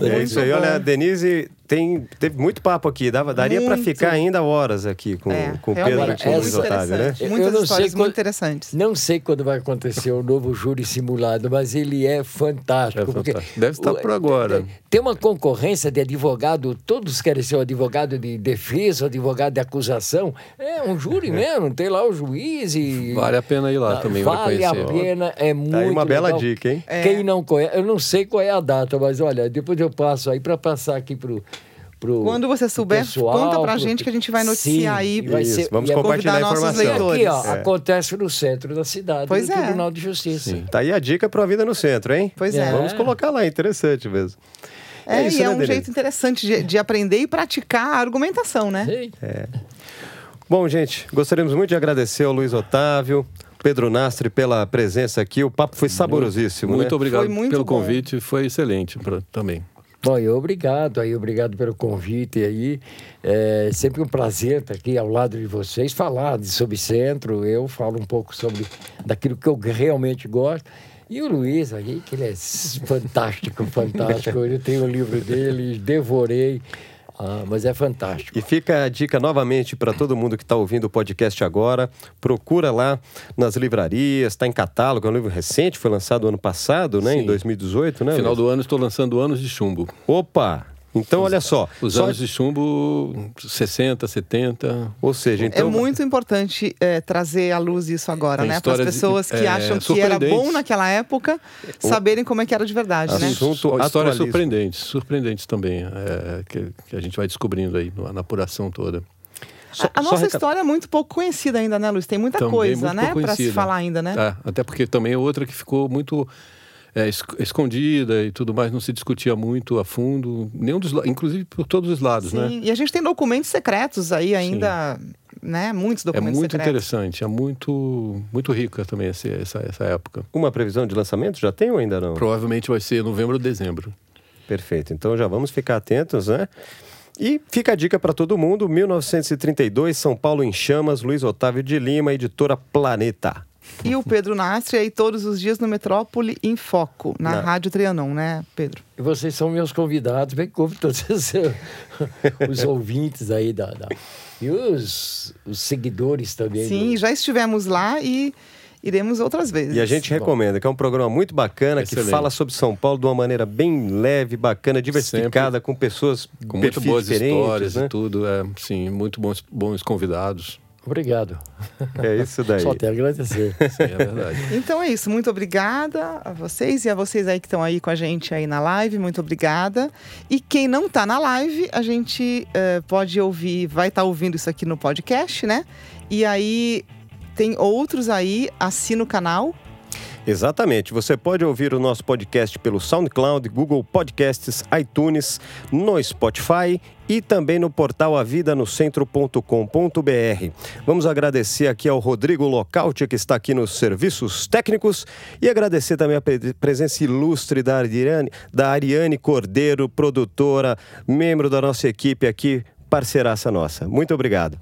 S1: é isso aí. Olha, a Denise tem, teve muito papo aqui. Dava, daria para ficar ainda horas aqui com, é, com o Pedro e com o Luiz Otávio, né?
S2: Muitas histórias quando, muito interessantes.
S4: Não sei quando vai acontecer o novo júri simulado, mas ele é fantástico. É fantástico.
S3: Deve estar por agora.
S4: Tem uma concorrência de advogado, todos querem ser o advogado de defesa, o advogado de acusação. É um júri mesmo, tem lá o juiz e...
S3: Vale a pena ir lá ah, também
S4: Vale a pena, é muito tá aí
S1: uma bela
S4: legal.
S1: dica, hein?
S4: É. Quem não conhece, eu não sei qual é a data, mas olha, depois eu passo aí para passar aqui pro Pro,
S2: Quando você souber, pessoal, conta pra pro... gente que a gente vai noticiar Sim, aí.
S1: Vai ser, Vamos compartilhar a informação.
S4: Aqui, ó, é. Acontece no centro da cidade, pois no é. Tribunal de Justiça. Sim.
S1: Tá aí a dica para a vida no centro, hein?
S2: Pois é.
S1: Vamos colocar lá, interessante mesmo.
S2: É, é isso, e é né, um Denise? jeito interessante de, de, aprender e praticar a argumentação, né? Sim.
S1: É. Bom, gente, gostaríamos muito de agradecer ao Luiz Otávio, Pedro Nastre pela presença aqui. O papo foi saborosíssimo.
S3: Muito, muito
S1: né?
S3: obrigado muito pelo bom. convite, foi excelente pra, também.
S4: Bom, e obrigado aí, obrigado pelo convite aí. É sempre um prazer estar aqui ao lado de vocês, falar de subcentro. Eu falo um pouco sobre daquilo que eu realmente gosto. E o Luiz aí, que ele é fantástico, fantástico. Eu tenho o livro dele, devorei. Ah, mas é fantástico.
S1: E fica a dica novamente para todo mundo que está ouvindo o podcast agora. Procura lá nas livrarias, está em catálogo, é um livro recente, foi lançado ano passado, né? Sim. Em 2018, né?
S3: Final do ano estou lançando Anos de Chumbo.
S1: Opa! Então, olha só.
S3: Os
S1: só...
S3: anos de chumbo, 60, 70.
S1: Ou seja, então.
S2: É muito importante é, trazer à luz isso agora, né? Para as pessoas que é, acham que era bom naquela época saberem como é que era de verdade, né?
S3: Assunto Histórias surpreendentes, surpreendentes também, é, que, que, a gente vai descobrindo aí na apuração toda.
S2: a, a nossa história é muito pouco conhecida ainda, né, Luiz? Tem muita também coisa, né, para se falar ainda, né?
S3: É, até porque também é outra que ficou muito é, escondida e tudo mais, não se discutia muito a fundo, nenhum dos, inclusive por todos os lados,
S2: Sim,
S3: né?
S2: E a gente tem documentos secretos aí ainda, Sim. né? Muitos documentos
S3: secretos. É muito
S2: secretos.
S3: interessante, é muito, muito rica também essa, essa, essa época.
S1: Uma previsão de lançamento já tem ou ainda não?
S3: Provavelmente vai ser novembro ou dezembro.
S1: Perfeito, então já vamos ficar atentos, né? E fica a dica para todo mundo: 1932, São Paulo em Chamas, Luiz Otávio de Lima, editora Planeta.
S2: E o Pedro Nastre aí todos os dias no Metrópole em Foco, na Não. Rádio Trianon, né, Pedro?
S4: E vocês são meus convidados, bem como todos os, os ouvintes aí da, da, e os, os seguidores também.
S2: Sim, do... já estivemos lá e iremos outras vezes.
S1: E a gente recomenda, que é um programa muito bacana, Excelente. que fala sobre São Paulo de uma maneira bem leve, bacana, diversificada, Sempre com pessoas
S3: com muito boas histórias né? e tudo. É, sim, muito bons, bons convidados.
S4: Obrigado.
S1: É isso daí.
S4: Só te agradecer.
S3: Sim, é verdade.
S2: Então é isso. Muito obrigada a vocês e a vocês aí que estão aí com a gente aí na live. Muito obrigada. E quem não está na live, a gente eh, pode ouvir, vai estar ouvindo isso aqui no podcast, né? E aí tem outros aí, assina o canal.
S1: Exatamente. Você pode ouvir o nosso podcast pelo SoundCloud, Google Podcasts, iTunes, no Spotify e também no portal avidanocentro.com.br. Vamos agradecer aqui ao Rodrigo Locauti, que está aqui nos serviços técnicos, e agradecer também a pre- presença ilustre da Ariane, da Ariane Cordeiro, produtora, membro da nossa equipe aqui, parceiraça nossa. Muito obrigado.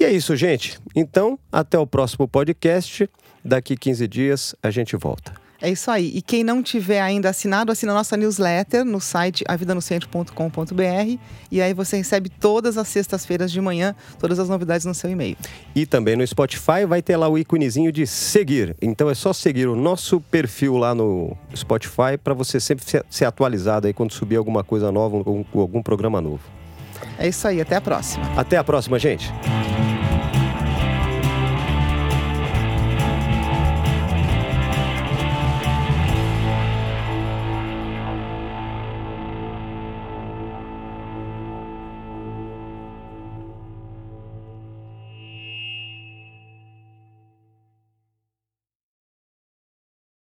S1: E é isso, gente. Então, até o próximo podcast. Daqui 15 dias a gente volta.
S2: É isso aí. E quem não tiver ainda assinado, assina a nossa newsletter no site avidanocentro.com.br e aí você recebe todas as sextas-feiras de manhã todas as novidades no seu e-mail.
S1: E também no Spotify vai ter lá o íconezinho de seguir. Então é só seguir o nosso perfil lá no Spotify para você sempre ser- ser atualizado aí quando subir alguma coisa nova ou algum programa novo.
S2: É isso aí. Até a próxima.
S1: Até a próxima, gente.